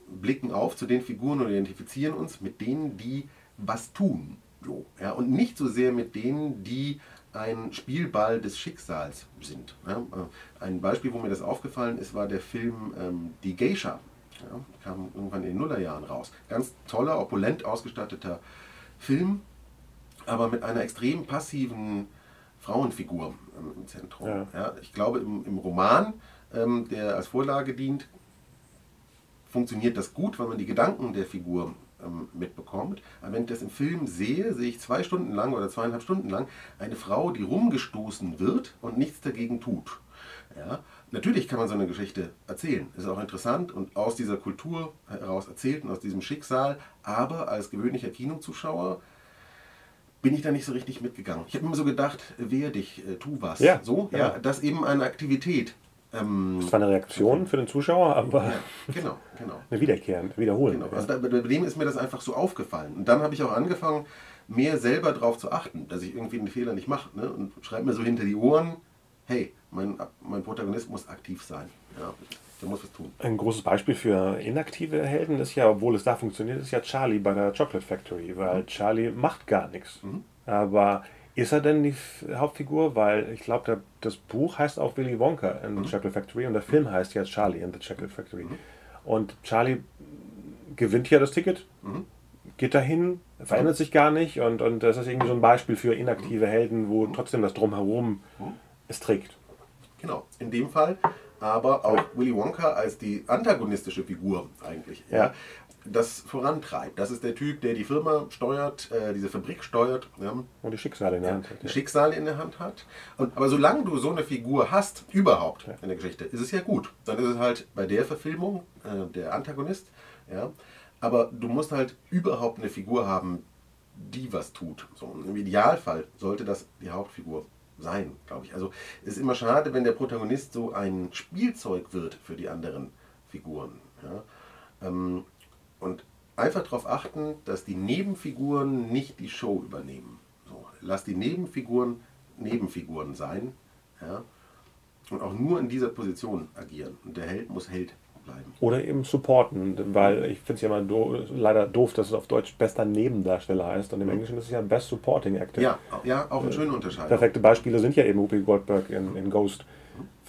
blicken auf zu den Figuren und identifizieren uns mit denen, die was tun. So, ja, und nicht so sehr mit denen, die ein Spielball des Schicksals sind. Ein Beispiel, wo mir das aufgefallen ist, war der Film ähm, Die Geisha. Ja, kam irgendwann in den Nullerjahren raus. Ganz toller, opulent ausgestatteter Film, aber mit einer extrem passiven Frauenfigur im Zentrum. Ja. ja. ich glaube, im, im Roman, ähm, der als Vorlage dient, funktioniert das gut, weil man die Gedanken der Figur ähm, mitbekommt. Aber wenn ich das im Film sehe, sehe ich zwei Stunden lang oder zweieinhalb Stunden lang eine Frau, die rumgestoßen wird und nichts dagegen tut. Ja, natürlich kann man so eine Geschichte erzählen. Ist auch interessant und aus dieser Kultur heraus erzählt und aus diesem Schicksal. Aber als gewöhnlicher Kinozuschauer bin ich da nicht so richtig mitgegangen. Ich habe immer so gedacht, wehe dich, äh, tu was. Ja, so, ja, ja, das eben eine Aktivität. Ähm, das war eine Reaktion für den Zuschauer, aber ja, genau, genau. eine wiederkehrende, wiederholende. Genau. Also da, bei dem ist mir das einfach so aufgefallen. Und dann habe ich auch angefangen, mehr selber darauf zu achten, dass ich irgendwie einen Fehler nicht mache. Ne? Und schreibe mir so hinter die Ohren, hey, mein, mein Protagonist muss aktiv sein. Ja, der muss was tun. Ein großes Beispiel für inaktive Helden ist ja, obwohl es da funktioniert, ist ja Charlie bei der Chocolate Factory, weil mhm. Charlie macht gar nichts. Mhm. Aber ist er denn die Hauptfigur? Weil ich glaube, das Buch heißt auch Willy Wonka in mhm. The Chocolate Factory und der Film heißt ja Charlie in The Chocolate Factory. Mhm. Und Charlie gewinnt ja das Ticket, mhm. geht dahin, verändert sich gar nicht und, und das ist irgendwie so ein Beispiel für inaktive mhm. Helden, wo trotzdem das Drumherum es trägt. Genau, in dem Fall aber auch Willy Wonka als die antagonistische Figur eigentlich. Ja das vorantreibt. Das ist der Typ, der die Firma steuert, äh, diese Fabrik steuert. Ja. Und die Schicksale in der Hand hat. Die Schicksale in der Hand hat. Und, aber solange du so eine Figur hast, überhaupt in der Geschichte, ist es ja gut. Dann ist es halt bei der Verfilmung äh, der Antagonist. Ja. Aber du musst halt überhaupt eine Figur haben, die was tut. So, Im Idealfall sollte das die Hauptfigur sein, glaube ich. Also es ist immer schade, wenn der Protagonist so ein Spielzeug wird für die anderen Figuren. Ja. Ähm, und einfach darauf achten, dass die Nebenfiguren nicht die Show übernehmen. So, lass die Nebenfiguren Nebenfiguren sein ja, und auch nur in dieser Position agieren. Und der Held muss Held bleiben. Oder eben supporten, weil ich finde es ja immer do leider doof, dass es auf Deutsch bester Nebendarsteller heißt und im mhm. Englischen ist es ja Best Supporting Actor. Ja, ja auch eine schöne Unterscheidung. Perfekte Beispiele sind ja eben Whoopi Goldberg in, in Ghost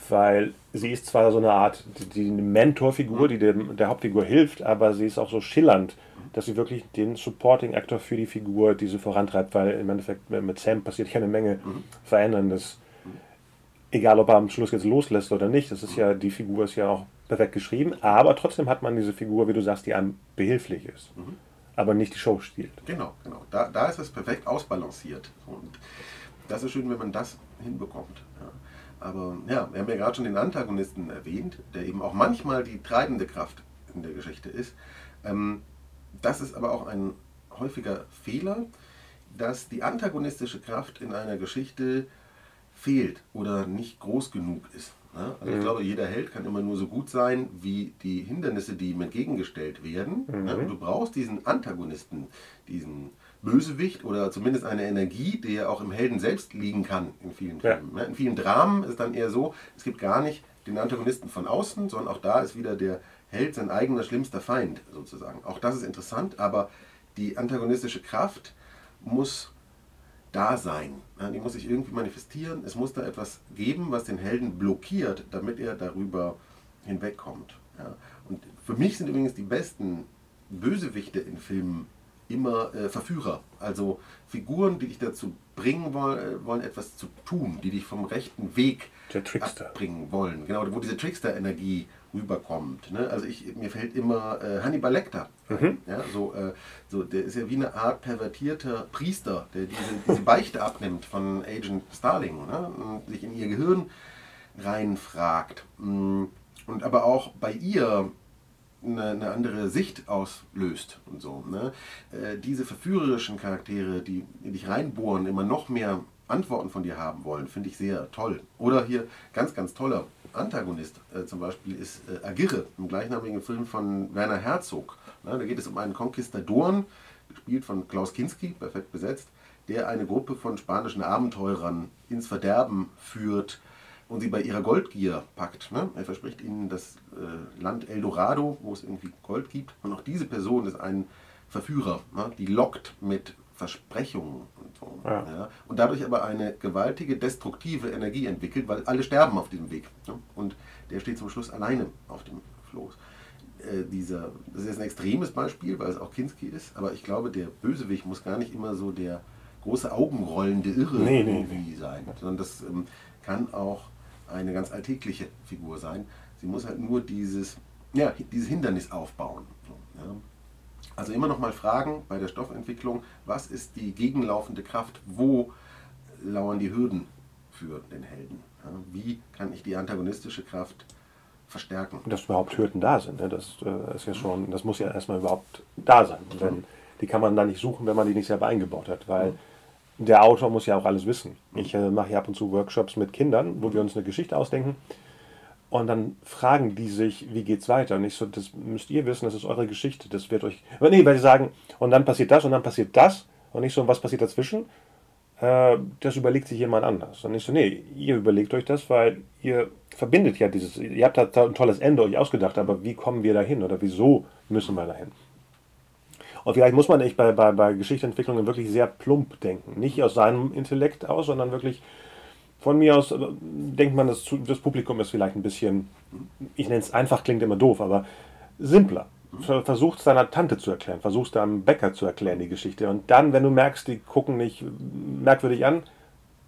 weil sie ist zwar so eine Art die, die Mentorfigur, die dem, der Hauptfigur hilft, aber sie ist auch so schillernd, dass sie wirklich den Supporting Actor für die Figur diese vorantreibt, weil im Endeffekt mit Sam passiert ja eine Menge mhm. Veränderndes. Egal, ob er am Schluss jetzt loslässt oder nicht, das ist ja, die Figur ist ja auch perfekt geschrieben, aber trotzdem hat man diese Figur, wie du sagst, die einem behilflich ist, mhm. aber nicht die Show stiehlt. Genau, genau. Da, da ist es perfekt ausbalanciert. Und das ist schön, wenn man das hinbekommt. Ja. Aber ja, wir haben ja gerade schon den Antagonisten erwähnt, der eben auch manchmal die treibende Kraft in der Geschichte ist. Ähm, das ist aber auch ein häufiger Fehler, dass die antagonistische Kraft in einer Geschichte fehlt oder nicht groß genug ist. Also ich mhm. glaube, jeder Held kann immer nur so gut sein, wie die Hindernisse, die ihm entgegengestellt werden. Mhm. Du brauchst diesen Antagonisten, diesen Bösewicht oder zumindest eine Energie, die ja auch im Helden selbst liegen kann in vielen Filmen. Ja. Ne? In vielen Dramen ist es dann eher so, es gibt gar nicht den Antagonisten von außen, sondern auch da ist wieder der Held sein eigener schlimmster Feind sozusagen. Auch das ist interessant, aber die antagonistische Kraft muss da sein. Die muss sich irgendwie manifestieren. Es muss da etwas geben, was den Helden blockiert, damit er darüber hinwegkommt. Und für mich sind übrigens die besten Bösewichte in Filmen immer äh, Verführer. Also Figuren, die dich dazu bringen wollen, äh, wollen, etwas zu tun, die dich vom rechten Weg abbringen wollen. Genau, wo diese Trickster-Energie rüberkommt. Ne? Also ich, mir fällt immer äh, Hannibal Lecter. Mhm. Ja, so, äh, so, der ist ja wie eine Art pervertierter Priester, der diese, diese Beichte abnimmt von Agent Starling ne? und sich in ihr Gehirn reinfragt. Mm, und aber auch bei ihr eine, eine, andere Sicht auslöst und so. Ne? Äh, diese verführerischen Charaktere, die in dich reinbohren, immer noch mehr Antworten von dir haben wollen, finde ich sehr toll. Oder hier ganz, ganz toller Antagonist äh, zum Beispiel ist äh, Agirre, im gleichnamigen Film von Werner Herzog. Ne? Da geht es um einen Konquistadoren, gespielt von Klaus Kinski, perfekt besetzt, der eine Gruppe von spanischen Abenteurern ins Verderben führt und sie bei ihrer Goldgier packt. Ne? Er verspricht ihnen das äh, Land Eldorado, wo es irgendwie Gold gibt. Und auch diese Person ist ein Verführer. Ne? Die lockt mit Versprechungen und so. Ja. Ja. Und dadurch aber eine gewaltige destruktive Energie entwickelt, weil alle sterben auf diesem Weg. Ne? Und der steht zum Schluss alleine auf dem Floß. Äh, dieser, das ist jetzt ein extremes Beispiel, weil es auch Kinski ist, aber ich glaube, der Bösewicht muss gar nicht immer so der große augenrollende Irre nee, irgendwie nee. sein, sondern das ähm, kann auch eine ganz alltägliche Figur sein. Sie muss halt nur dieses, ja, dieses Hindernis aufbauen. So, ja. Also immer noch mal fragen bei der Stoffentwicklung, was ist die gegenlaufende Kraft, wo lauern die Hürden für den Helden? Wie kann ich die antagonistische Kraft verstärken? Dass überhaupt Hürden da sind, ne? das äh, ist ja schon, das muss ja erstmal überhaupt da sein. Denn die kann man da nicht suchen, wenn man die nicht selber eingebaut hat, weil der Autor muss ja auch alles wissen. Ich äh, mache ja ab und zu Workshops mit Kindern, wo wir uns eine Geschichte ausdenken und dann fragen die sich, wie geht's weiter? Und ich so, das müsst ihr wissen, das ist eure Geschichte, das wird euch. Aber nee, weil sie sagen, und dann passiert das und dann passiert das. Und nicht so, was passiert dazwischen? Äh, das überlegt sich jemand anders. Und ich so, nee, ihr überlegt euch das, weil ihr verbindet ja dieses, ihr habt da ein tolles Ende euch ausgedacht, aber wie kommen wir dahin oder wieso müssen wir dahin? Und vielleicht muss man echt bei, bei, bei Geschichtsentwicklungen wirklich sehr plump denken. Nicht aus seinem Intellekt aus, sondern wirklich von mir aus äh, denkt man, das, das Publikum ist vielleicht ein bisschen, ich nenne es einfach, klingt immer doof, aber simpler. Versucht es deiner Tante zu erklären, versucht es deinem Bäcker zu erklären, die Geschichte. Und dann, wenn du merkst, die gucken nicht merkwürdig an,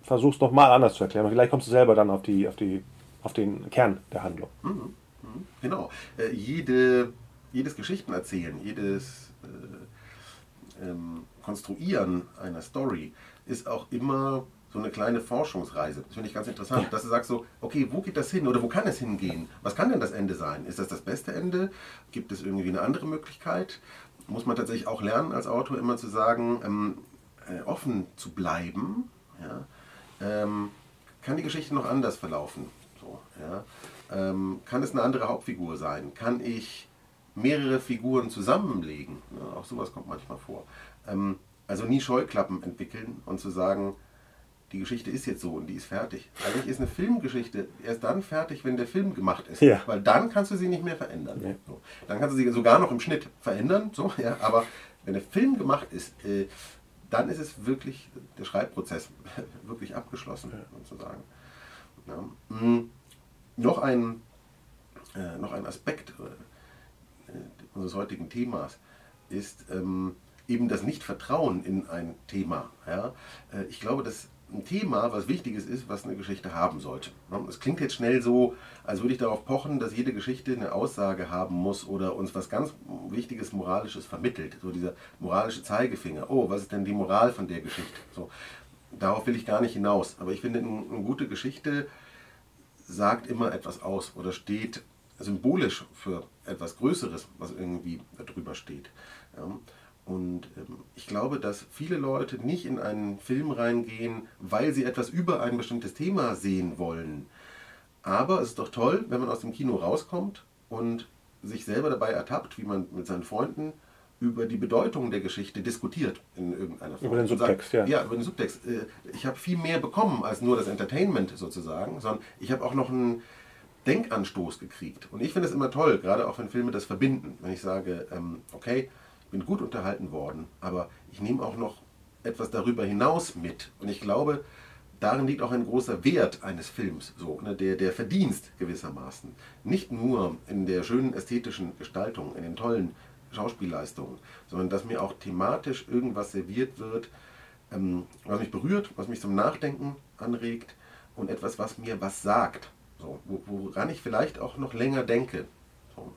versuch es nochmal anders zu erklären. Und vielleicht kommst du selber dann auf, die, auf, die, auf den Kern der Handlung. Mhm. Mhm. Genau. Äh, jede, jedes Geschichtenerzählen, jedes äh, ähm, Konstruieren einer Story ist auch immer so eine kleine Forschungsreise. Das finde ich ganz interessant, dass du sagst so, okay, wo geht das hin oder wo kann es hingehen? Was kann denn das Ende sein? Ist das das beste Ende? Gibt es irgendwie eine andere Möglichkeit? Muss man tatsächlich auch lernen als Autor immer zu sagen, ähm, äh, offen zu bleiben. Ja? Ähm, kann die Geschichte noch anders verlaufen? So, ja? ähm, kann es eine andere Hauptfigur sein? Kann ich mehrere Figuren zusammenlegen? Ja, auch sowas kommt manchmal vor. Ähm, also nie Scheuklappen entwickeln und zu sagen, die Geschichte ist jetzt so und die ist fertig. Eigentlich ist eine Filmgeschichte erst dann fertig, wenn der Film gemacht ist. Ja. Weil dann kannst du sie nicht mehr verändern. Ja. So. Dann kannst du sie sogar noch im Schnitt verändern. So, ja, aber wenn der Film gemacht ist, äh, dann ist es wirklich der Schreibprozess wirklich abgeschlossen, sozusagen. Ja. Mhm. Noch, ein, äh, noch ein Aspekt äh, unseres heutigen Themas ist ähm, eben das Nichtvertrauen in ein Thema. Ja? Äh, ich glaube, dass ein Thema, was Wichtiges ist, was eine Geschichte haben sollte. Es klingt jetzt schnell so, als würde ich darauf pochen, dass jede Geschichte eine Aussage haben muss oder uns was ganz Wichtiges, Moralisches vermittelt. So dieser moralische Zeigefinger. Oh, was ist denn die Moral von der Geschichte? So, darauf will ich gar nicht hinaus. Aber ich finde, eine gute Geschichte sagt immer etwas aus oder steht symbolisch für etwas Größeres, was irgendwie darüber steht. Und ähm, ich glaube, dass viele Leute nicht in einen Film reingehen, weil sie etwas über ein bestimmtes Thema sehen wollen. Aber es ist doch toll, wenn man aus dem Kino rauskommt und sich selber dabei ertappt, wie man mit seinen Freunden über die Bedeutung der Geschichte diskutiert in irgendeiner Form. Über den Subtext, sagt, ja. Ja, über den Subtext. Äh, ich habe viel mehr bekommen als nur das Entertainment sozusagen, sondern ich habe auch noch einen Denkanstoß gekriegt. Und ich finde es immer toll, gerade auch wenn Filme das verbinden. Wenn ich sage, ähm, okay, bin gut unterhalten worden, aber ich nehme auch noch etwas darüber hinaus mit. Und ich glaube, darin liegt auch ein großer Wert eines Films, so, ne, der, der Verdienst gewissermaßen. Nicht nur in der schönen ästhetischen Gestaltung, in den tollen Schauspielleistungen, sondern dass mir auch thematisch irgendwas serviert wird, ähm, was mich berührt, was mich zum Nachdenken anregt und etwas, was mir was sagt, so, woran ich vielleicht auch noch länger denke. So,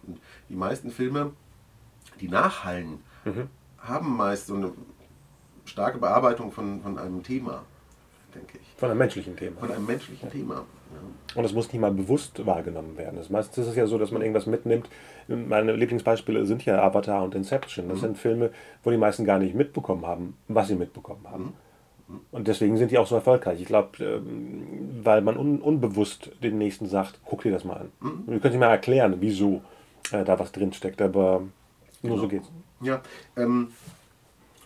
die meisten Filme die nachhallen, mhm. haben meist so eine starke Bearbeitung von, von einem Thema, denke ich. Von einem menschlichen Thema. Von einem menschlichen ja. Thema. Und es muss nicht mal bewusst wahrgenommen werden. Das meistens ist es ja so, dass man irgendwas mitnimmt. Meine Lieblingsbeispiele sind ja Avatar und Inception. Das mhm. sind Filme, wo die meisten gar nicht mitbekommen haben, was sie mitbekommen haben. Mhm. Und deswegen sind die auch so erfolgreich. Ich glaube, ähm, weil man un unbewusst den Nächsten sagt, guck dir das mal an. Mhm. Und ihr könnt nicht mal erklären, wieso äh, da was drinsteckt. Aber nur so geht's. Ja, ähm,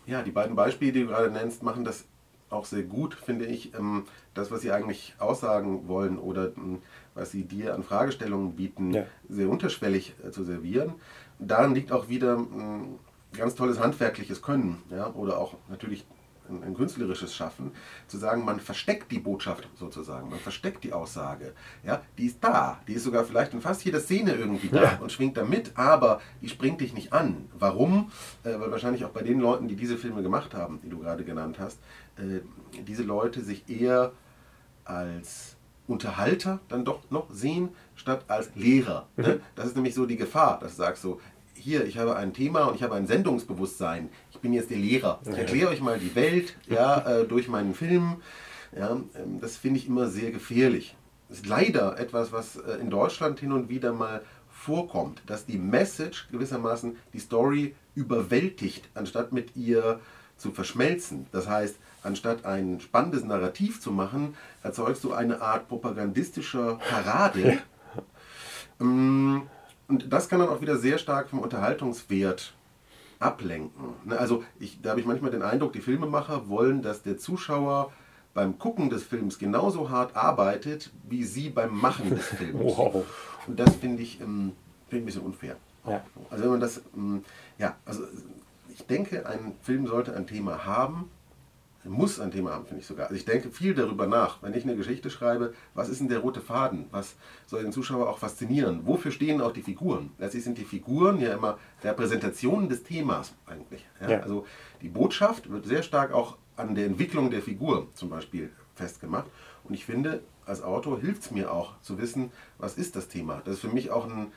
ja, die beiden Beispiele, die du gerade nennst, machen das auch sehr gut, finde ich. Ähm, das, was sie eigentlich aussagen wollen oder ähm, was sie dir an Fragestellungen bieten, ja. sehr unterschwellig äh, zu servieren. Darin liegt auch wieder, ähm, ganz tolles handwerkliches Können ja, oder auch natürlich ein, ein, künstlerisches Schaffen, zu sagen, man versteckt die Botschaft sozusagen, man versteckt die Aussage. Ja, die ist da, die ist sogar vielleicht in fast jeder Szene irgendwie da ja. und schwingt da mit, aber die springt dich nicht an. Warum? Äh, weil wahrscheinlich auch bei den Leuten, die diese Filme gemacht haben, die du gerade genannt hast, äh, diese Leute sich eher als Unterhalter dann doch noch sehen, statt als Lehrer. Ne? Mhm. Das ist nämlich so die Gefahr, dass du sagst so, hier, ich habe ein Thema und ich habe ein Sendungsbewusstsein. Ich bin jetzt der Lehrer. Ich erkläre euch mal die Welt ja, äh, durch meinen Film. Ja, ähm, das finde ich immer sehr gefährlich. Das ist leider etwas, was äh, in Deutschland hin und wieder mal vorkommt, dass die Message gewissermaßen die Story überwältigt, anstatt mit ihr zu verschmelzen. Das heißt, anstatt ein spannendes Narrativ zu machen, erzeugst du eine Art propagandistischer Parade. Ähm, und das kann dann auch wieder sehr stark vom Unterhaltungswert ablenken. Ne, also ich, da habe ich manchmal den Eindruck, die Filmemacher wollen, dass der Zuschauer beim Gucken des Films genauso hart arbeitet, wie sie beim Machen des Films. Wow. Und das finde ich, ähm, find ein bisschen unfair. Ja. Also wenn man das, ähm, ja, also ich denke, ein Film sollte ein Thema haben, muss ein Thema haben, finde ich sogar. Also ich denke viel darüber nach, wenn ich eine Geschichte schreibe, was ist denn der rote Faden? Was soll den Zuschauer auch faszinieren? Wofür stehen auch die Figuren? Letztlich sind die Figuren ja immer Repräsentationen des Themas eigentlich. Ja? Ja. Also die Botschaft wird sehr stark auch an der Entwicklung der Figur zum Beispiel festgemacht. Und ich finde, als Autor hilft es mir auch zu wissen, was ist das Thema. Das ist für mich auch ein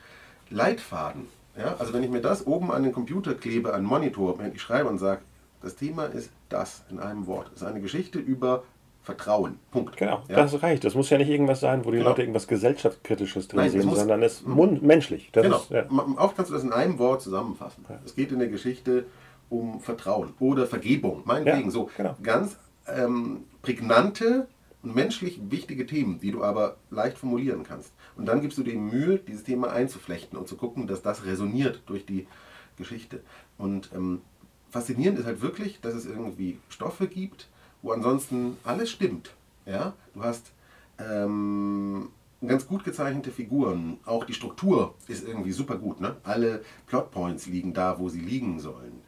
Leitfaden. Ja? Also wenn ich mir das oben an den Computer klebe, an den Monitor, wenn ich schreibe und sage, das Thema ist das in einem Wort. Es ist eine Geschichte über Vertrauen. Punkt. Genau, ja? das reicht. Das muss ja nicht irgendwas sein, wo die genau. Leute irgendwas gesellschaftskritisches drin Nein, sehen, muss, sondern es ist menschlich. Das genau. Ist, ja. Oft kannst du das in einem Wort zusammenfassen. Ja. Es geht in der Geschichte um Vertrauen oder Vergebung. Meinetwegen so genau. ganz ähm, prägnante und menschlich wichtige Themen, die du aber leicht formulieren kannst. Und dann gibst du dir Mühe, dieses Thema einzuflechten und zu gucken, dass das resoniert durch die Geschichte. Und ähm, faszinierend ist halt wirklich, dass es irgendwie Stoffe gibt, wo ansonsten alles stimmt. Ja? Du hast ähm, ganz gut gezeichnete Figuren. Auch die Struktur ist irgendwie super gut. Ne? Alle Plotpoints liegen da, wo sie liegen sollen.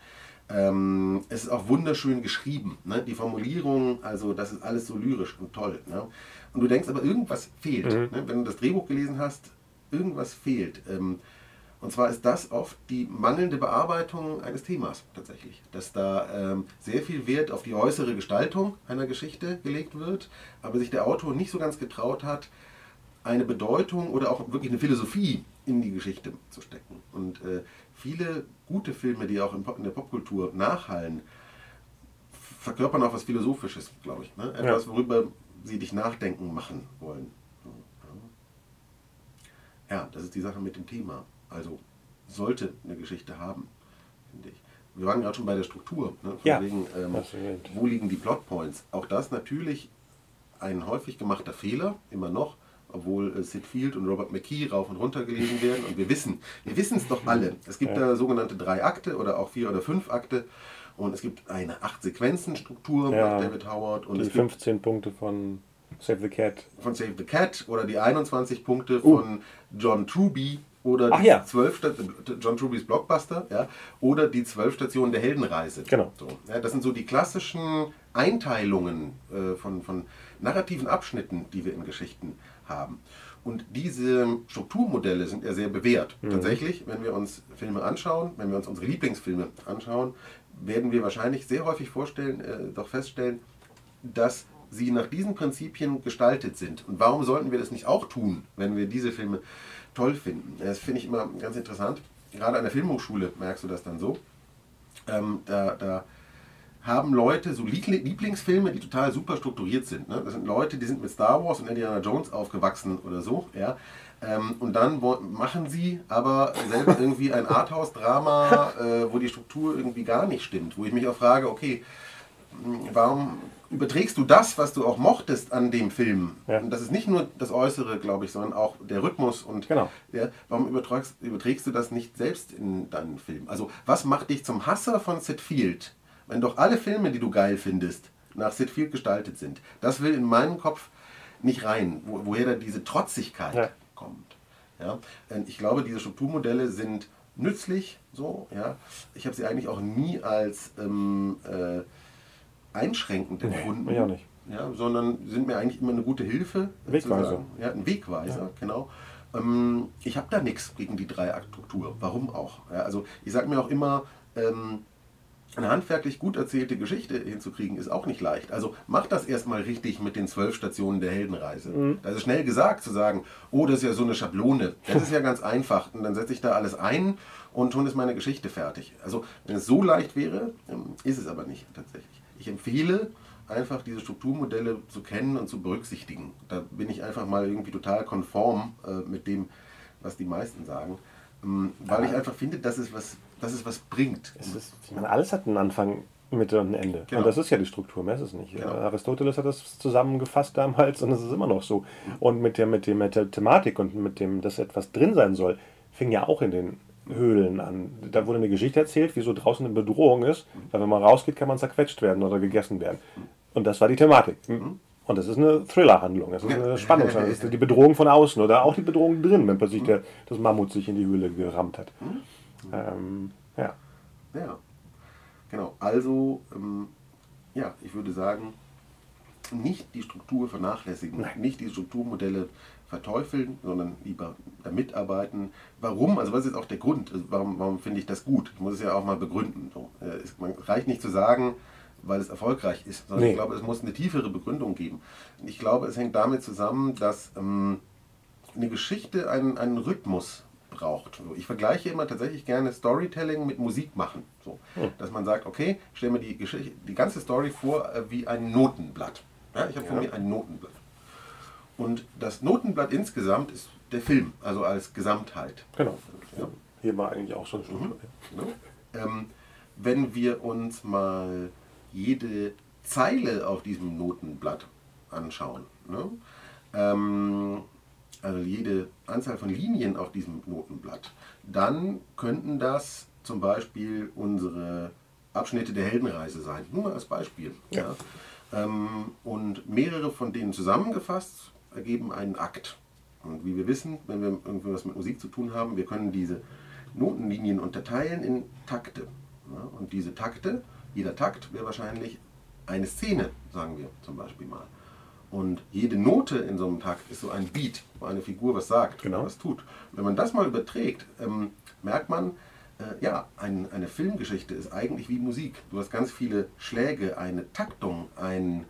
Ähm, es ist auch wunderschön geschrieben. Ne? Die Formulierung, also das ist alles so lyrisch und toll. Ne? Und du denkst aber, irgendwas fehlt. Mhm. Ne? Wenn du das Drehbuch gelesen hast, irgendwas fehlt. Ähm, und zwar ist das oft die mangelnde Bearbeitung eines Themas tatsächlich. Dass da ähm, sehr viel Wert auf die äußere Gestaltung einer Geschichte gelegt wird, aber sich der Autor nicht so ganz getraut hat, eine Bedeutung oder auch wirklich eine Philosophie in die Geschichte zu stecken. Und äh, viele gute Filme, die auch in, in der Popkultur nachhallen, verkörpern auch was Philosophisches, glaube ich. Ne? Etwas, worüber sie dich nachdenken machen wollen. Ja, das ist die Sache mit dem Thema. Also sollte eine Geschichte haben, finde ich. Wir waren gerade schon bei der Struktur. Ne? ja, wegen, ähm, wo liegen die Plotpoints? Auch das natürlich ein häufig gemachter Fehler, immer noch, obwohl äh, Sid Field und Robert McKee rauf und runter gelesen werden. Und wir wissen, wir wissen es doch alle. Es gibt ja. da sogenannte drei Akte oder auch vier oder fünf Akte. Und es gibt eine acht Sequenzen Struktur ja, nach David Howard. Und die es 15 Punkte von Save the Cat. Von Save the Cat oder die 21 Punkte uh. von John Truby oder Ach, ja. zwölf John Trubys Blockbuster, ja, oder die zwölf Stationen der Heldenreise. Genau. So, ja, das sind so die klassischen Einteilungen äh, von, von narrativen Abschnitten, die wir in Geschichten haben. Und diese Strukturmodelle sind ja sehr bewährt. Mhm. Tatsächlich, wenn wir uns Filme anschauen, wenn wir uns unsere Lieblingsfilme anschauen, werden wir wahrscheinlich sehr häufig vorstellen, äh, doch feststellen, dass sie nach diesen Prinzipien gestaltet sind. Und warum sollten wir das nicht auch tun, wenn wir diese Filme toll finden. Das finde ich immer ganz interessant. Gerade an der Filmhochschule merkst du das dann so. Ähm, da, da, haben Leute so Lieblingsfilme, die total super strukturiert sind. Ne? Das sind Leute, die sind mit Star Wars und Indiana Jones aufgewachsen oder so. Ja? Ähm, und dann machen sie aber selber irgendwie ein Arthouse-Drama, äh, wo die Struktur irgendwie gar nicht stimmt. Wo ich mich auch frage, okay, warum überträgst du das, was du auch mochtest an dem Film? Ja. Und das ist nicht nur das Äußere, glaube ich, sondern auch der Rhythmus und genau. ja, warum überträgst, überträgst du das nicht selbst in deinen Film? Also was macht dich zum Hasser von Sid Field, wenn doch alle Filme, die du geil findest, nach Sid Field gestaltet sind? Das will in meinen Kopf nicht rein, wo, woher da diese Trotzigkeit ja. kommt. Ja? Ich glaube, diese Strukturmodelle sind nützlich, so, ja. Ich habe sie eigentlich auch nie als ähm, äh, einschränkend empfunden. Nee, ja nicht. Ja, sondern sind mir eigentlich immer eine gute Hilfe. Wegweiser. Ja, ein Wegweiser, ja. genau. Ähm, ich habe da nichts gegen die Dreiaktstruktur. Warum auch? Ja, also ich sage mir auch immer, ähm, eine handwerklich gut erzählte Geschichte hinzukriegen, ist auch nicht leicht. Also mach das erstmal richtig mit den zwölf Stationen der Heldenreise. Mhm. Das ist schnell gesagt zu sagen, oh, das ist ja so eine Schablone. Das ist ja ganz einfach. Und dann setze ich da alles ein und schon ist meine Geschichte fertig. Also wenn es so leicht wäre, ähm, ist es aber nicht tatsächlich. Ich empfehle einfach diese Strukturmodelle zu kennen und zu berücksichtigen. Da bin ich einfach mal irgendwie total konform äh, mit dem, was die meisten sagen. Ähm, weil ich einfach finde, dass es was dass es was bringt. Es ist, ich meine, alles hat einen Anfang, Mitte und ein Ende. Genau. Und das ist ja die Struktur, mehr ist es nicht. Genau. Aristoteles hat das zusammengefasst damals und es ist immer noch so. Und mit der, mit, der, mit der Thematik und mit dem, dass etwas drin sein soll, fing ja auch in den Höhlen an. Da wurde eine Geschichte erzählt, wieso draußen eine Bedrohung ist, weil wenn man rausgeht, kann man zerquetscht werden oder gegessen werden. Und das war die Thematik. Mhm. Und das ist eine Thriller-Handlung, das ist eine Spannung, das ist die Bedrohung von außen oder auch die Bedrohung drin, wenn plötzlich der, das Mammut sich in die Höhle gerammt hat. Mhm. Ähm, ja. Ja, genau. Also, ähm, ja, ich würde sagen, nicht die Struktur vernachlässigen, Nein. nicht die Strukturmodelle verteufeln, sondern lieber damit arbeiten. Warum? Also was ist jetzt auch der Grund? Also warum, warum finde ich das gut? Ich muss es ja auch mal begründen. So, äh, es man reicht nicht zu sagen, weil es erfolgreich ist, sondern nee. ich glaube, es muss eine tiefere Begründung geben. Ich glaube, es hängt damit zusammen, dass ähm, eine Geschichte einen, einen Rhythmus braucht. Ich vergleiche immer tatsächlich gerne Storytelling mit Musik machen. So, hm. Dass man sagt, okay, stell mir die, Geschichte, die ganze Story vor äh, wie ein Notenblatt. Ja, ich habe ja. vor mir ein Notenblatt. Und das Notenblatt insgesamt ist der Film, also als Gesamtheit. Genau. Ja. Hier war eigentlich auch schon Struktur. Mhm. Ja. Ähm, wenn wir uns mal jede Zeile auf diesem Notenblatt anschauen, ne? ähm, also jede Anzahl von Linien auf diesem Notenblatt, dann könnten das zum Beispiel unsere Abschnitte der Heldenreise sein. Nur mal als Beispiel. Ja. ja. Ähm, und mehrere von denen zusammengefasst ergeben einen Akt. Und wie wir wissen, wenn wir irgendwas mit Musik zu tun haben, wir können diese Notenlinien unterteilen in Takte. Und diese Takte, jeder Takt wäre wahrscheinlich eine Szene, sagen wir zum Beispiel mal. Und jede Note in so einem Takt ist so ein Beat, wo eine Figur was sagt, genau. was tut. Wenn man das mal überträgt, ähm, merkt man, äh, ja, ein, eine Filmgeschichte ist eigentlich wie Musik. Du hast ganz viele Schläge, eine Taktung, einen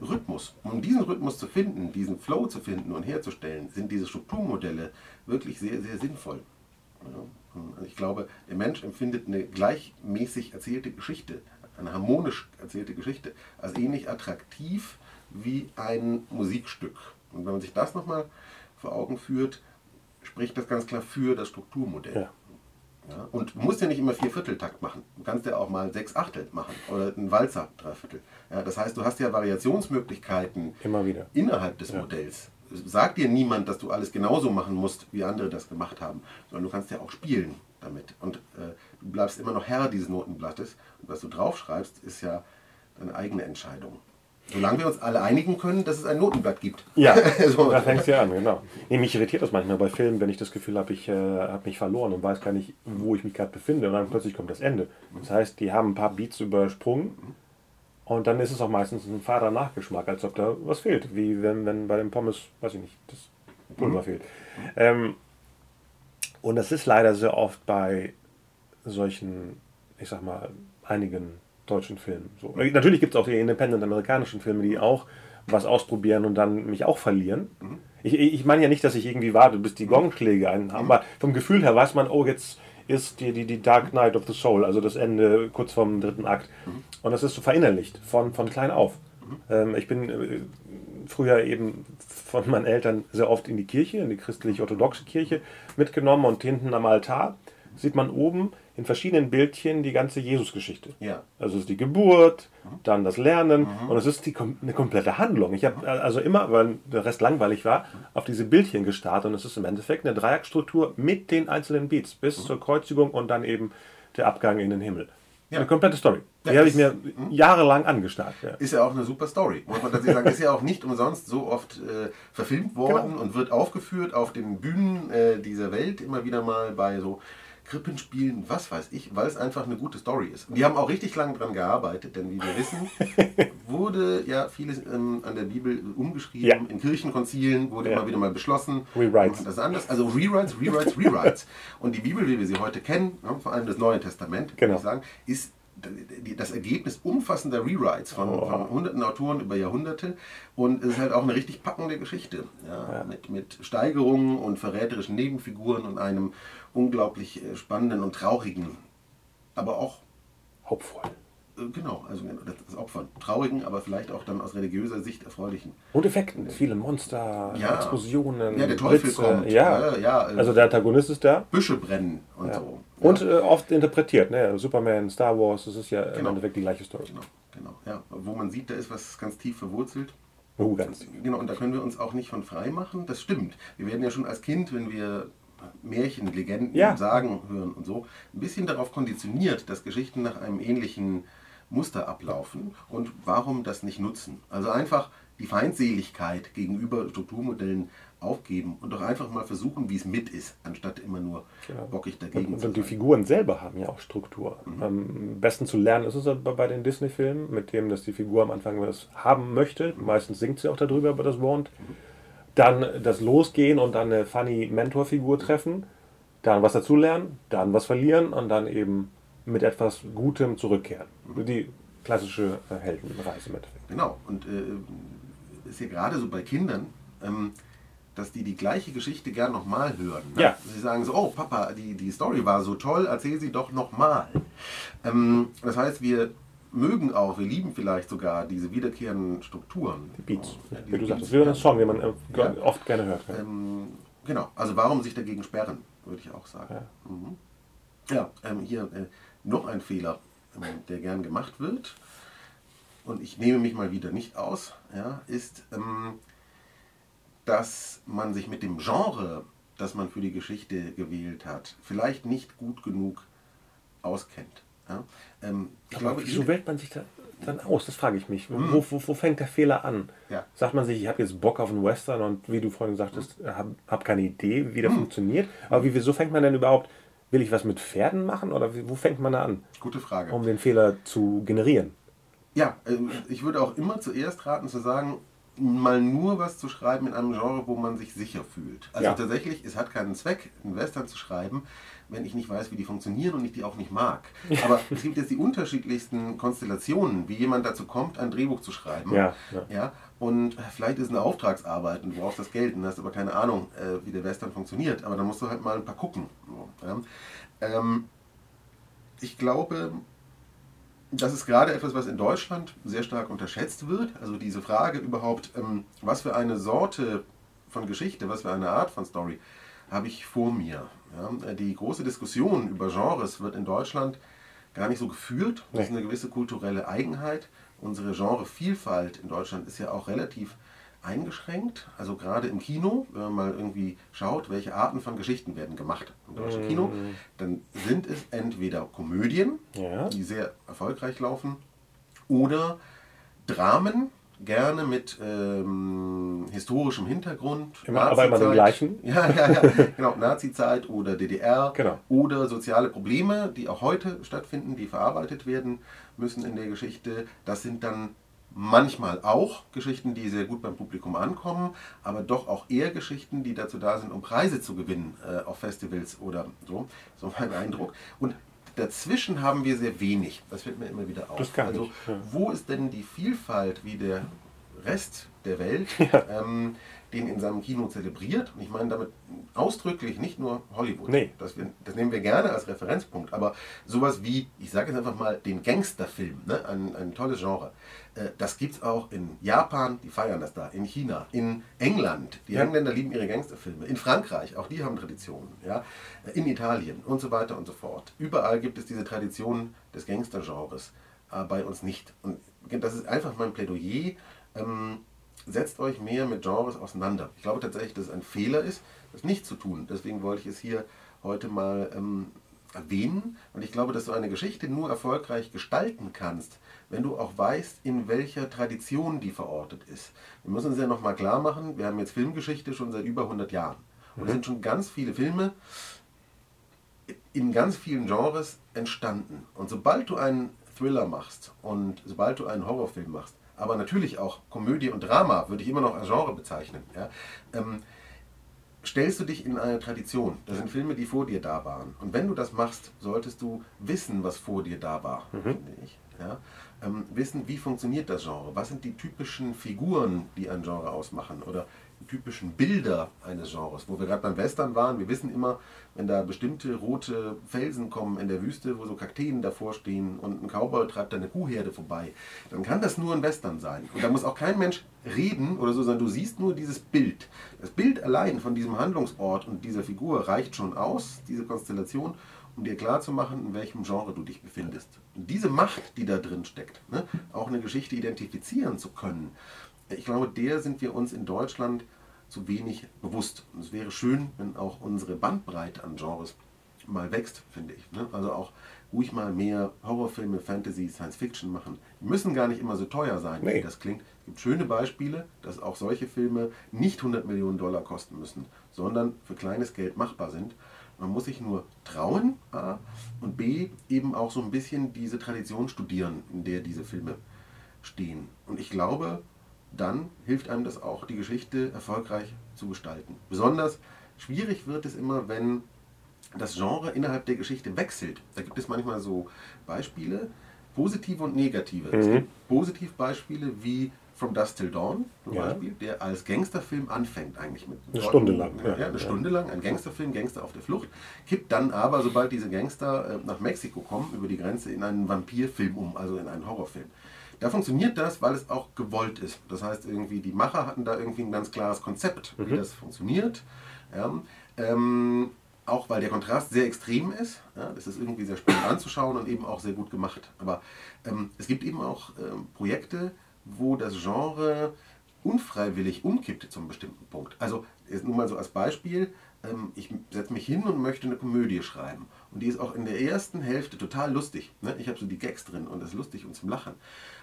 Rhythmus. Um diesen Rhythmus zu finden, diesen Flow zu finden und herzustellen, sind diese Strukturmodelle wirklich sehr, sehr sinnvoll. Ja. Ich glaube, der Mensch empfindet eine gleichmäßig erzählte Geschichte, eine harmonisch erzählte Geschichte, als ähnlich attraktiv wie ein Musikstück. Und wenn man sich das nochmal vor Augen führt, spricht das ganz klar für das Strukturmodell. Ja. Ja, und du musst ja nicht immer vier Vierteltakt machen. Du kannst ja auch mal sechs Achtel machen oder einen Walzer Dreiviertel. Ja, das heißt, du hast ja Variationsmöglichkeiten immer wieder. innerhalb des ja. Modells. Sagt dir niemand, dass du alles genauso machen musst, wie andere das gemacht haben, sondern du kannst ja auch spielen damit. Und äh, du bleibst immer noch Herr dieses Notenblattes. Und was du draufschreibst, ist ja deine eigene Entscheidung. Solange wir uns alle einigen können, dass es ein Notenblatt gibt. Ja, so. da fängst du ja an, genau. Nee, mich irritiert das manchmal bei Filmen, wenn ich das Gefühl habe, ich äh, habe mich verloren und weiß gar nicht, wo ich mich gerade befinde. Und dann plötzlich kommt das Ende. Das heißt, die haben ein paar Beats übersprungen und dann ist es auch meistens ein fader Nachgeschmack, als ob da was fehlt. Wie wenn, wenn bei dem Pommes, weiß ich nicht, das Pulver mhm. fehlt. Ähm, und das ist leider sehr oft bei solchen, ich sag mal, einigen deutschen Filmen. So. Natürlich gibt es auch die independent amerikanischen Filme, die auch was ausprobieren und dann mich auch verlieren. Mhm. Ich, ich meine ja nicht, dass ich irgendwie warte, bis die Gongschläge einen haben, mhm. aber vom Gefühl her weiß man, oh, jetzt ist die, die, die Dark Night of the Soul, also das Ende kurz vorm dritten Akt. Mhm. Und das ist so verinnerlicht, von, von klein auf. Mhm. Ähm, ich bin äh, früher eben von meinen Eltern sehr oft in die Kirche, in die christlich-orthodoxe Kirche mitgenommen und hinten am Altar sieht man oben in verschiedenen Bildchen die ganze Jesusgeschichte. Ja. Also es ist die Geburt, mhm. dann das Lernen mhm. und es ist die, eine komplette Handlung. Ich habe also immer, weil der Rest langweilig war, auf diese Bildchen gestartet und es ist im Endeffekt eine Dreieckstruktur mit den einzelnen Beats bis mhm. zur Kreuzigung und dann eben der Abgang in den Himmel. Ja. Eine komplette Story. Die ja, habe ich mir mhm. jahrelang angestarrt. Ja. Ist ja auch eine super Story. Muss man tatsächlich sagen, ist ja auch nicht umsonst so oft äh, verfilmt worden genau. und wird aufgeführt auf den Bühnen äh, dieser Welt immer wieder mal bei so Krippenspielen, was weiß ich, weil es einfach eine gute Story ist. Die haben auch richtig lange daran gearbeitet, denn wie wir wissen, wurde ja vieles ähm, an der Bibel umgeschrieben. Ja. In Kirchenkonzilen wurde ja. immer wieder mal beschlossen. Rewrites. Das anders. Also Rewrites, Rewrites, Rewrites. Und die Bibel, wie wir sie heute kennen, vor allem das Neue Testament, genau. ich sagen, ist das Ergebnis umfassender Rewrites von, oh. von, hunderten Autoren über Jahrhunderte und es ist halt auch eine richtig packende Geschichte ja, ja. Mit, mit Steigerungen und verräterischen Nebenfiguren und einem unglaublich äh, spannenden und traurigen, aber auch Hauptvoll. Äh, genau, also das Opfer. Traurigen, aber vielleicht auch dann aus religiöser Sicht erfreulichen. Und Effekten, viele Monster, ja. Explosionen. Ja, der Teufel Blitze. kommt. Ja. ja, also der Antagonist ist da. Büsche brennen und ja. so. Und äh, oft interpretiert, ne? Superman, Star Wars, das ist ja genau. im Endeffekt die gleiche Story. Genau, genau. Ja, wo man sieht, da ist was ganz tief verwurzelt. Oh, ganz. Genau, und da können wir uns auch nicht von frei machen. Das stimmt. Wir werden ja schon als Kind, wenn wir Märchen, Legenden, ja. Sagen hören und so, ein bisschen darauf konditioniert, dass Geschichten nach einem ähnlichen Muster ablaufen und warum das nicht nutzen. Also einfach die Feindseligkeit gegenüber Strukturmodellen aufgeben und doch einfach mal versuchen, wie es mit ist, anstatt immer nur genau. bockig dagegen und, zu Und die Figuren selber haben ja auch Struktur. Mhm. Am besten zu lernen ist es bei den Disney-Filmen, mit dem, dass die Figur am Anfang was haben möchte. Mhm. Meistens singt sie auch darüber, über das Wort. Mhm. Dann das Losgehen und dann eine funny Mentorfigur treffen. Dann was dazulernen, dann was verlieren und dann eben mit etwas Gutem zurückkehren. Mhm. Die klassische äh, Heldenreise mit. Genau, und äh, ist ja gerade so bei Kindern, ähm, dass die die gleiche Geschichte gern nochmal hören. Ne? Ja. Sie sagen so, oh Papa, die, die Story war so toll, erzähl sie doch nochmal. Ähm, das heißt, wir mögen auch, wir lieben vielleicht sogar diese wiederkehrenden Strukturen. Die Beats, ja, wie du sagst, wie ein Song, den man äh, ja. oft gerne hört. Ja. Ähm, genau, also warum sich dagegen sperren, würde ich auch sagen. Ja, mhm. ja ähm, hier äh, noch ein Fehler, ähm, der gern gemacht wird, und ich nehme mich mal wieder nicht aus, ja, ist, ähm, dass man sich mit dem Genre, das man für die Geschichte gewählt hat, vielleicht nicht gut genug auskennt. Ja? Ähm, ich Aber glaube, wieso wählt man sich da dann aus? Das frage ich mich. Wo, wo, wo fängt der Fehler an? Ja. Sagt man sich, ich habe jetzt Bock auf einen Western und wie du vorhin sagtest, mhm. habe hab keine Idee, wie der mhm. funktioniert. Aber wie, wieso fängt man denn überhaupt, will ich was mit Pferden machen oder wo fängt man da an? Gute Frage. Um den Fehler zu generieren. Ja, äh, ich würde auch immer zuerst raten zu sagen, mal nur was zu schreiben in einem Genre, wo man sich sicher fühlt. Also ja. tatsächlich, es hat keinen Zweck, einen Western zu schreiben, wenn ich nicht weiß, wie die funktionieren und ich die auch nicht mag. Aber es gibt jetzt die unterschiedlichsten Konstellationen, wie jemand dazu kommt, ein Drehbuch zu schreiben. Ja, ja. ja und vielleicht ist es eine Auftragsarbeit und du brauchst das Geld und hast aber keine Ahnung, äh, wie der Western funktioniert. Aber dann musst du halt mal ein paar gucken. Ähm, ich glaube, das ist gerade etwas, was in Deutschland sehr stark unterschätzt wird. Also diese Frage überhaupt, ähm, was für eine Sorte von Geschichte, was für eine Art von Story habe ich vor mir. Ja, die große Diskussion über Genres wird in Deutschland gar nicht so geführt. Das ist eine gewisse kulturelle Eigenheit. Unsere Genrevielfalt in Deutschland ist ja auch relativ eingeschränkt. Also gerade im Kino, wenn man mal irgendwie schaut, welche Arten von Geschichten werden gemacht im deutschen mm. Kino, dann sind es entweder Komödien, ja. die sehr erfolgreich laufen, oder Dramen, gerne mit ähm, historischem Hintergrund. Immer, aber immer den gleichen. Ja, ja, ja. genau. Nazi-Zeit oder DDR. Genau. Oder soziale Probleme, die auch heute stattfinden, die verarbeitet werden müssen in der Geschichte. Das sind dann manchmal auch Geschichten, die sehr gut beim Publikum ankommen, aber doch auch eher Geschichten, die dazu da sind, um Preise zu gewinnen äh, auf Festivals oder so. So mein Eindruck. Und dazwischen haben wir sehr wenig. Das fällt mir immer wieder auf. Also, wo ist denn die Vielfalt wie der Rest der Welt, ja. ähm, den in seinem Kino zelebriert? Und ich meine damit ausdrücklich nicht nur Hollywood. Nee. Das, wir, das nehmen wir gerne als Referenzpunkt. Aber sowas wie, ich sage jetzt einfach mal, den Gangsterfilm, ne? ein, ein tolles Genre. Äh, das gibt es auch in Japan, die feiern das da, in China, in England, die ja. Engländer lieben ihre Gangsterfilme, in Frankreich, auch die haben Traditionen, ja? Äh, in Italien und so weiter und so fort. Überall gibt es diese Tradition des Gangstergenres, äh, bei uns nicht. Und das ist einfach mein Plädoyer. Ähm, setzt euch mehr mit Genres auseinander. Ich glaube tatsächlich, dass es ein Fehler ist, das nicht zu tun. Deswegen wollte ich es hier heute mal ähm, erwähnen. Und ich glaube, dass du eine Geschichte nur erfolgreich gestalten kannst, wenn du auch weißt, in welcher Tradition die verortet ist. Wir müssen uns ja nochmal klar machen, wir haben jetzt Filmgeschichte schon seit über 100 Jahren. Und es mhm. sind schon ganz viele Filme in ganz vielen Genres entstanden. Und sobald du einen Thriller machst und sobald du einen Horrorfilm machst, aber natürlich auch Komödie und Drama, würde ich immer noch als Genre bezeichnen, ja, ähm, stellst du dich in eine Tradition. Das sind Filme, die vor dir da waren. Und wenn du das machst, solltest du wissen, was vor dir da war, mhm. finde ich. Ja? Ähm, wissen, wie funktioniert das Genre? Was sind die typischen Figuren, die ein Genre ausmachen? Oder typischen Bilder eines Genres. Wo wir gerade beim Western waren, wir wissen immer, wenn da bestimmte rote Felsen kommen in der Wüste, wo so Kakteen davor stehen und ein Cowboy treibt da eine Kuhherde vorbei, dann kann das nur ein Western sein. Und da muss auch kein Mensch reden oder so, sondern du siehst nur dieses Bild. Das Bild allein von diesem Handlungsort und dieser Figur reicht schon aus, diese Konstellation, um dir klarzumachen, in welchem Genre du dich befindest. Und diese Macht, die da drin steckt, ne, auch eine Geschichte identifizieren zu können, ich glaube, der sind wir uns in Deutschland zu wenig bewusst. Und es wäre schön, wenn auch unsere Bandbreite an Genres mal wächst, finde ich. Ne? Also auch ruhig mal mehr Horrorfilme, Fantasy, Science Fiction machen. Die müssen gar nicht immer so teuer sein, nee. wie das klingt. Es gibt schöne Beispiele, dass auch solche Filme nicht 100 Millionen Dollar kosten müssen, sondern für kleines Geld machbar sind. Man muss sich nur trauen A, und B eben auch so ein bisschen diese Tradition studieren, in der diese Filme stehen. Und ich glaube, dann hilft einem das auch, die Geschichte erfolgreich zu gestalten. Besonders schwierig wird es immer, wenn das Genre innerhalb der Geschichte wechselt. Da gibt es manchmal so Beispiele, positive und negative. Mhm. Es gibt Positivbeispiele wie From Dust Till Dawn zum ja. Beispiel, der als Gangsterfilm anfängt eigentlich mit eine Stunde lang. Ja, ja, eine ja. Stunde lang, ein Gangsterfilm, Gangster auf der Flucht, kippt dann aber, sobald diese Gangster äh, nach Mexiko kommen, über die Grenze in einen Vampirfilm um, also in einen Horrorfilm. Da funktioniert das, weil es auch gewollt ist. Das heißt, irgendwie die Macher hatten da irgendwie ein ganz klares Konzept, mhm. wie das funktioniert. Ja, ähm, auch weil der Kontrast sehr extrem ist. Ja, das ist irgendwie sehr spannend anzuschauen und eben auch sehr gut gemacht. Aber ähm, es gibt eben auch ähm, Projekte, wo das Genre unfreiwillig umkippt zum bestimmten Punkt. Also nur mal so als Beispiel, ähm, ich setze mich hin und möchte eine Komödie schreiben. Und die ist auch in der ersten Hälfte total lustig. Ne? Ich habe so die Gags drin und das ist lustig und zum Lachen.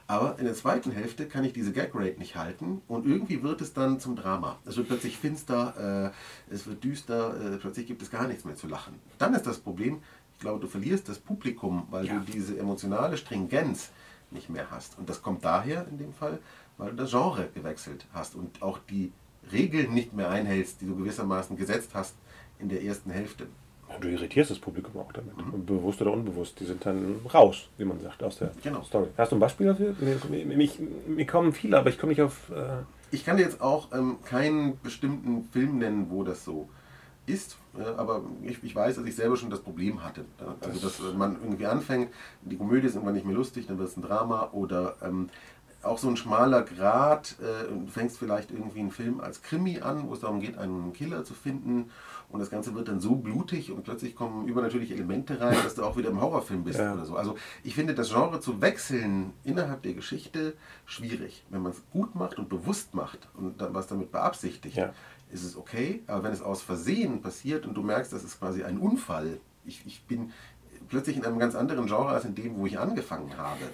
Aber in der zweiten Hälfte kann ich diese Gag-Rate nicht halten und irgendwie wird es dann zum Drama. Es wird plötzlich finster, äh, es wird düster, äh, plötzlich gibt es gar nichts mehr zu lachen. Dann ist das Problem, ich glaube, du verlierst das Publikum, weil ja. du diese emotionale Stringenz nicht mehr hast. Und das kommt daher in dem Fall, weil du das Genre gewechselt hast und auch die Regeln nicht mehr einhältst, die du gewissermaßen gesetzt hast in der ersten Hälfte. Du irritierst das Publikum auch damit. Mhm. Bewusst oder unbewusst. Die sind dann raus, wie man sagt, aus der genau. Story. Hast du ein Beispiel dafür? Mir, kommen viele, aber ich komme nicht auf. Äh ich kann dir jetzt auch ähm, keinen bestimmten Film nennen, wo das so ist, äh, aber ich, ich, weiß, dass ich selber schon das Problem hatte. Also, dass man irgendwie anfängt, die Komödie ist irgendwann nicht mehr lustig, dann wird es ein Drama oder ähm, auch so ein schmaler Grad. Äh, du fängst vielleicht irgendwie einen Film als Krimi an, wo es darum geht, einen Killer zu finden. Und das Ganze wird dann so blutig und plötzlich kommen übernatürliche Elemente rein, dass du auch wieder im Horrorfilm bist ja. oder so. Also ich finde das Genre zu wechseln innerhalb der Geschichte schwierig. Wenn man es gut macht und bewusst macht und dann was damit beabsichtigt, ja. ist es okay. Aber wenn es aus Versehen passiert und du merkst, das ist quasi ein Unfall, ich, ich bin plötzlich in einem ganz anderen Genre als in dem, wo ich angefangen habe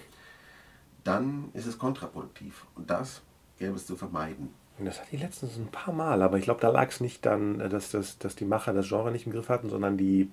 dann ist es kontraproduktiv. Und das gäbe es zu vermeiden. Das hatte ich letztens ein paar Mal, aber ich glaube, da lag es nicht dann, äh, dass, dass, dass die Macher das Genre nicht im Griff hatten, sondern die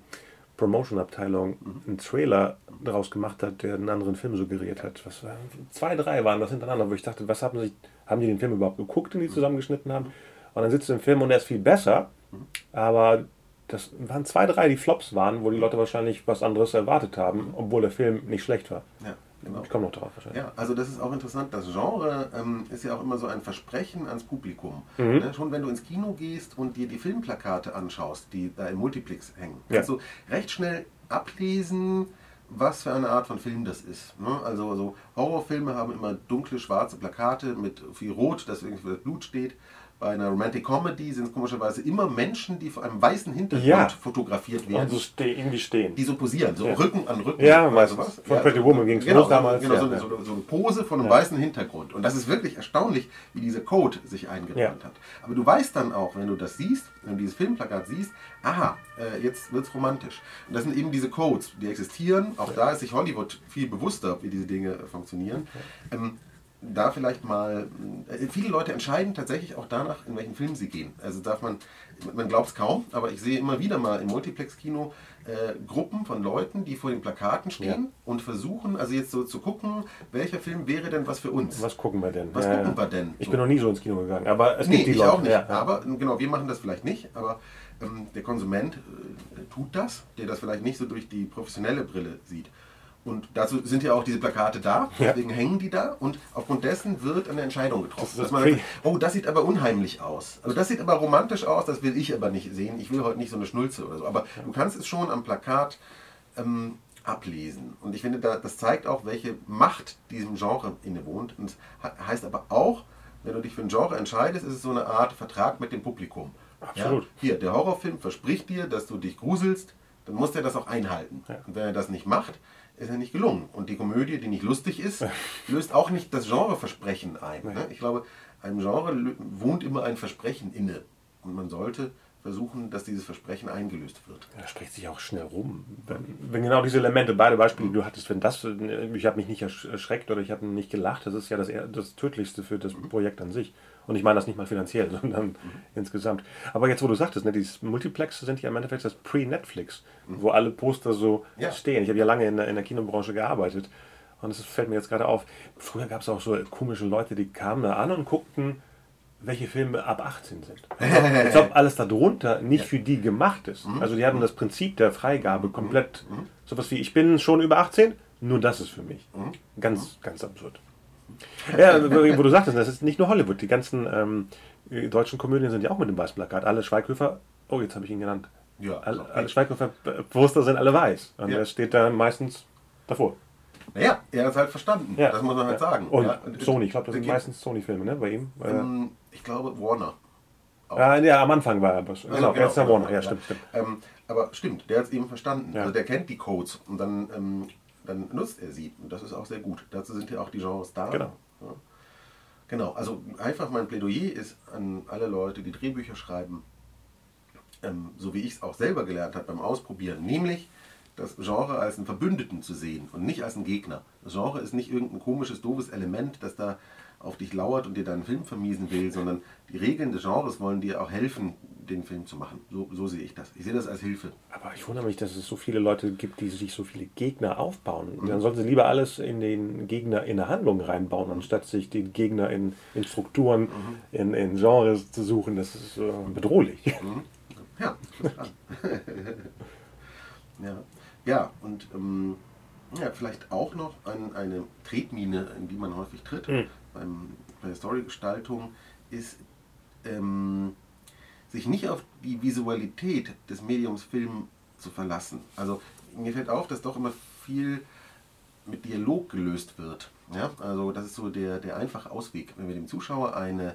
Promotion-Abteilung mhm. einen Trailer daraus gemacht hat, der einen anderen Film suggeriert hat. Was war, zwei, drei waren das hintereinander, wo ich dachte, was haben sie, haben die den Film überhaupt geguckt, den die mhm. zusammengeschnitten haben? Und dann sitzt du im Film und der ist viel besser, mhm. aber das waren zwei, drei, die Flops waren, wo die Leute wahrscheinlich was anderes erwartet haben, obwohl der Film nicht schlecht war. Ja. Genau. Ich komme noch drauf wahrscheinlich. Ja, also das ist auch interessant. Das Genre ähm, ist ja auch immer so ein Versprechen ans Publikum. Mhm. Ne? Schon wenn du ins Kino gehst und dir die Filmplakate anschaust, die da im Multiplex hängen, ja. kannst du recht schnell ablesen, was für eine Art von Film das ist. Ne? Also, also Horrorfilme haben immer dunkle, schwarze Plakate mit viel Rot, dass irgendwie das Blut steht bei einer Romantic Comedy sind es komischerweise immer Menschen, die vor einem weißen Hintergrund ja. fotografiert werden. Und so ste irgendwie stehen. Die so posieren, so ja. Rücken an Rücken. Ja, meistens. Was. Von ja, Pretty Woman ging es genau, los damals. Genau, so, so, so, eine Pose von einem weißen Hintergrund. Und das ist wirklich erstaunlich, wie dieser Code sich eingebrannt hat. Aber du weißt dann auch, wenn du das siehst, wenn du dieses Filmplakat siehst, aha, äh, jetzt wird es romantisch. Und das sind eben diese Codes, die existieren. Auch da ist sich Hollywood viel bewusster, wie diese Dinge funktionieren. Ähm, da vielleicht mal, äh, viele Leute entscheiden tatsächlich auch danach, in welchen Film sie gehen. Also darf man, man glaubt es kaum, aber ich sehe immer wieder mal im Multiplex-Kino äh, Gruppen von Leuten, die vor den Plakaten stehen ja. und versuchen, also jetzt so zu gucken, welcher Film wäre denn was für uns? Was gucken wir denn? Was ja, gucken wir denn? Ich so. bin noch nie so ins Kino gegangen, aber es nee, gibt die ich Leute. auch nicht. Ja, aber genau, wir machen das vielleicht nicht, aber ähm, der Konsument äh, tut das, der das vielleicht nicht so durch die professionelle Brille sieht. Und dazu sind ja auch diese Plakate da, deswegen ja. hängen die da und aufgrund dessen wird eine Entscheidung getroffen. Das sagt, oh, das sieht aber unheimlich aus. Also das sieht aber romantisch aus, das will ich aber nicht sehen. Ich will heute nicht so eine Schnulze oder so. Aber ja. du kannst es schon am Plakat ähm, ablesen. Und ich finde, da, das zeigt auch, welche Macht diesem Genre innewohnt. Und das heißt aber auch, wenn du dich für ein Genre entscheidest, ist es so eine Art Vertrag mit dem Publikum. Absolut. Ja? Hier, der Horrorfilm verspricht dir, dass du dich gruselst, dann muss er das auch einhalten. Und wenn er das nicht macht, ist ja nicht gelungen. Und die Komödie, die nicht lustig ist, löst auch nicht das Genreversprechen ein. Ne? Ich glaube, einem Genre wohnt immer ein Versprechen inne. Und man sollte versuchen, dass dieses Versprechen eingelöst wird. Ja, das spricht sich auch schnell rum. Wenn, wenn, genau diese Elemente, beide Beispiele, die du hattest, wenn das, ich habe mich nicht erschreckt oder ich habe nicht gelacht, das ist ja das, das Tödlichste für das mhm. Projekt an sich. Und ich meine das nicht mal finanziell, sondern mhm. insgesamt. Aber jetzt, wo du sagtest, ne, dieses Multiplex sind ja im Endeffekt das Pre-Netflix, mhm. wo alle Poster so ja. stehen. Ich habe ja lange in der, in der Kinobranche gearbeitet. Und es fällt mir jetzt gerade auf, früher gab es auch so komische Leute, die kamen da an und guckten welche Filme ab 18 sind. Als ob alles darunter nicht ja. für die gemacht ist. Mhm. Also die hatten das Prinzip der Freigabe komplett. Mhm. mhm. Sowas wie, ich bin schon über 18, nur das ist für mich. Mhm. Ganz, mhm. ganz absurd. Ja, wo du sagtest, das ist nicht nur Hollywood. Die ganzen ähm, deutschen Komödien sind ja auch mit dem weißen Plakat. Alle Schweighöfer, oh, jetzt habe ich ihn genannt. Ja, alle, alle Schweighöfer-Poster sind alle weiß. Und ja. er steht da meistens davor. Naja, er hat es halt verstanden. Ja. Das muss man halt sagen. Und, ja. und Sony, ich glaube, das sind meistens Sony-Filme, ne, bei ihm. Ähm, ich glaube Warner. Ja, ja, am Anfang war er. Genau, genau, genau, jetzt der Warner, ja, stimmt. stimmt. Ähm, aber stimmt, der hat es eben verstanden. Also der kennt die Codes und dann, ähm, dann nutzt er sie. Und das ist auch sehr gut. Dazu sind ja auch die Genres da. Genau. Ja. Genau, also einfach mein Plädoyer ist an alle Leute, die Drehbücher schreiben, ähm, so wie ich es auch selber gelernt habe beim Ausprobieren, nämlich das Genre als einen Verbündeten zu sehen und nicht als einen Gegner. Das Genre ist nicht irgendein komisches, doofes Element, das da auf dich lauert und dir deinen Film vermiesen will, sondern die Regeln des Genres wollen dir auch helfen, den Film zu machen. So, so sehe ich das. Ich sehe das als Hilfe. Aber ich wundere mich, dass es so viele Leute gibt, die sich so viele Gegner aufbauen. Mhm. Dann sollten sie lieber alles in den Gegner in der Handlung reinbauen, anstatt sich die Gegner in, in Strukturen, mhm. in, in Genres zu suchen. Das ist äh, bedrohlich. Mhm. Ja, ja. Ja, und ähm, ja, vielleicht auch noch ein, eine Tretmine, in die man häufig tritt mhm. beim, bei der Storygestaltung, ist ähm, sich nicht auf die Visualität des Mediums Film zu verlassen. Also mir fällt auf, dass doch immer viel mit Dialog gelöst wird. Ja? Also das ist so der, der einfache Ausweg. Wenn wir dem Zuschauer eine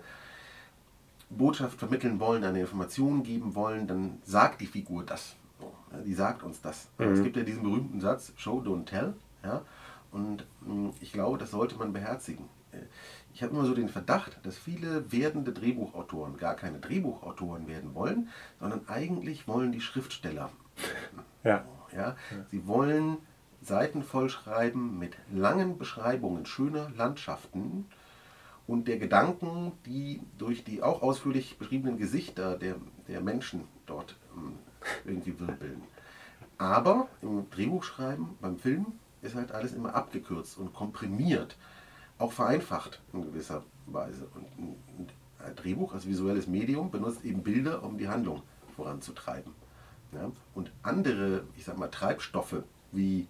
Botschaft vermitteln wollen, eine Information geben wollen, dann sagt die Figur das die sagt uns das. Mhm. Es gibt ja diesen berühmten Satz, Show, don't tell. Ja? Und mm, ich glaube, das sollte man beherzigen. Äh, ich habe immer so den Verdacht, dass viele werdende Drehbuchautoren gar keine Drehbuchautoren werden wollen, sondern eigentlich wollen die Schriftsteller. Ja. Ja? Sie wollen Seiten vollschreiben mit langen Beschreibungen schöner Landschaften und der Gedanken, die durch die auch ausführlich beschriebenen Gesichter der, der Menschen dort ähm, irgendwie wirbeln. Aber im Drehbuchschreiben, beim Film, ist halt alles immer abgekürzt und komprimiert, auch vereinfacht in gewisser Weise. Und ein Drehbuch als visuelles Medium benutzt eben Bilder, um die Handlung voranzutreiben. Ja? Und andere, ich sag mal, Treibstoffe wie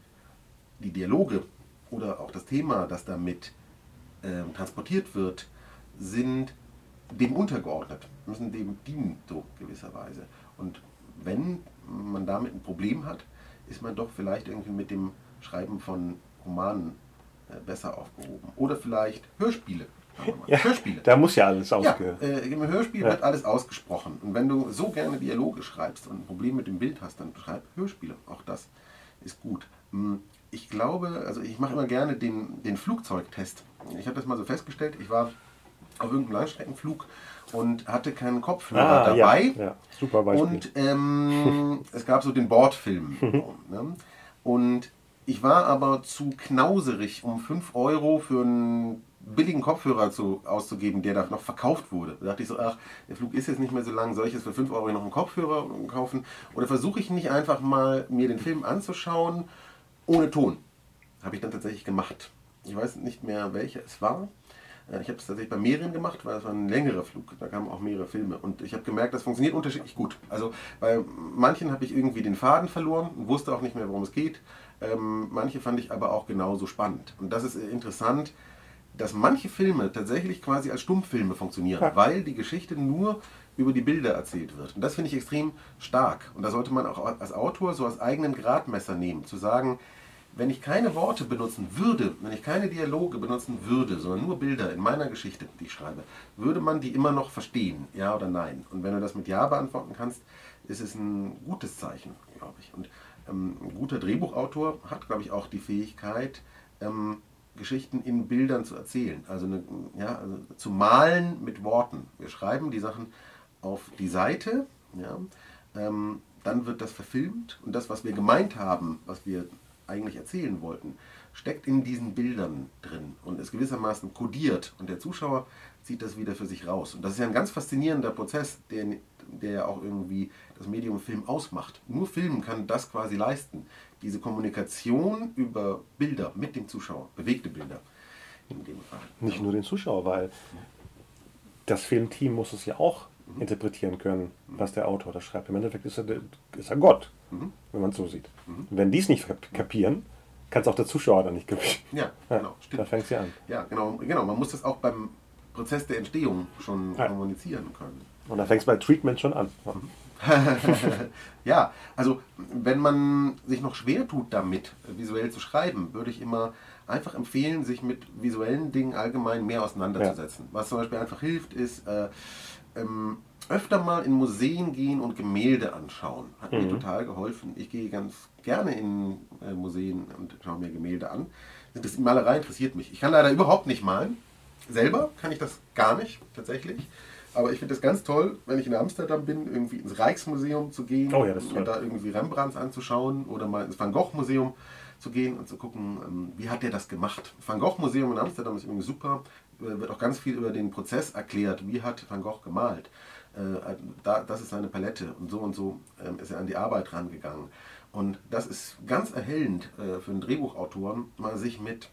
die Dialoge oder auch das Thema, das damit äh, transportiert wird, sind dem untergeordnet, müssen dem dienen, so gewisserweise. Und wenn man damit ein Problem hat, ist man doch vielleicht irgendwie mit dem Schreiben von Romanen äh, besser aufgehoben. Oder vielleicht Hörspiele. Ja, Hörspiele. Da muss ja alles ausge... Ja, äh, Im Hörspiel ja. wird alles ausgesprochen. Und wenn du so gerne Dialoge schreibst und ein Problem mit dem Bild hast, dann schreib Hörspiele. Auch das ist gut. Hm, ich glaube, also ich mache immer gerne den, den Flugzeugtest. Ich habe das mal so festgestellt. Ich war auf irgendeinem Langstreckenflug und hatte keinen Kopfhörer ah, dabei. Ja, ja. Super Beispiel. Und ähm, es gab so den Bordfilm. ne? Und Ich war aber zu knauserig, um 5 Euro für einen billigen Kopfhörer zu, auszugeben, der da noch verkauft wurde. Da dachte ich so, ach, der Flug ist jetzt nicht mehr so lang, soll ich jetzt für 5 Euro noch einen Kopfhörer kaufen? Oder versuche ich nicht einfach mal, mir den Film anzuschauen, ohne Ton? Habe ich dann tatsächlich gemacht. Ich weiß nicht mehr, welcher es war. Äh, ich habe es tatsächlich bei mehreren gemacht, weil es war ein längerer Flug. Da kamen auch mehrere Filme. Und ich habe gemerkt, das funktioniert unterschiedlich gut. Also bei manchen habe ich irgendwie den Faden verloren und wusste auch nicht mehr, worum es geht. Ähm, manche fand ich aber auch genauso spannend. Und das ist interessant, dass manche Filme tatsächlich quasi als Stummfilme funktionieren, ja. weil die Geschichte nur über die Bilder erzählt wird. Und das finde ich extrem stark. Und da sollte man auch als Autor so als eigenen Gradmesser nehmen, zu sagen, wenn ich keine Worte benutzen würde, wenn ich keine Dialoge benutzen würde, sondern nur Bilder in meiner Geschichte, die ich schreibe, würde man die immer noch verstehen, ja oder nein? Und wenn du das mit Ja beantworten kannst, ist es ein gutes Zeichen, glaube ich. Und ähm, ein guter Drehbuchautor hat, glaube ich, auch die Fähigkeit, ähm, Geschichten in Bildern zu erzählen. Also, eine, ja, also zu malen mit Worten. Wir schreiben die Sachen auf die Seite, ja, ähm, dann wird das verfilmt und das, was wir gemeint haben, was wir eigentlich erzählen wollten, steckt in diesen Bildern drin und ist gewissermaßen kodiert und der Zuschauer zieht das wieder für sich raus. Und das ist ja ein ganz faszinierender Prozess, der, der ja auch irgendwie das Medium Film ausmacht. Nur Film kann das quasi leisten. Diese Kommunikation über Bilder mit dem Zuschauer, bewegte Bilder in dem Fall. Nicht nur den Zuschauer, weil das Filmteam muss es ja auch mhm. interpretieren können, was der Autor da schreibt. Im Endeffekt ist er, ist er Gott, mhm. wenn man es so sieht. Mhm. wenn die es nicht kapieren, kann es auch der Zuschauer dann nicht kapieren. Ja, genau. Stimmt. Da fängt sie an. Ja, genau, genau. Man muss das auch beim Prozess der Entstehung schon ja. kommunizieren können. Und da fängt es bei Treatment schon an. Mhm. ja, also wenn man sich noch schwer tut damit, visuell zu schreiben, würde ich immer einfach empfehlen, sich mit visuellen Dingen allgemein mehr auseinanderzusetzen. Ja. Was zum Beispiel einfach hilft, ist äh, ähm, öfter mal in Museen gehen und Gemälde anschauen. Hat mhm. mir total geholfen. Ich gehe ganz gerne in äh, Museen und schaue mir Gemälde an. Das Malerei interessiert mich. Ich kann leider überhaupt nicht malen. Selber kann ich das gar nicht, tatsächlich. Aber ich finde es ganz toll, wenn ich in Amsterdam bin, irgendwie ins Rijksmuseum zu gehen oh ja, und da irgendwie Rembrandts anzuschauen oder mal ins Van Gogh Museum zu gehen und zu gucken, ähm, wie hat der das gemacht. Van Gogh Museum in Amsterdam ist irgendwie super, wird auch ganz viel über den Prozess erklärt, wie hat Van Gogh gemalt. Äh, das ist seine Palette und so und so ähm, ist er an die Arbeit rangegangen. Und das ist ganz erhellend äh, für einen Drehbuchautoren, mal sich mit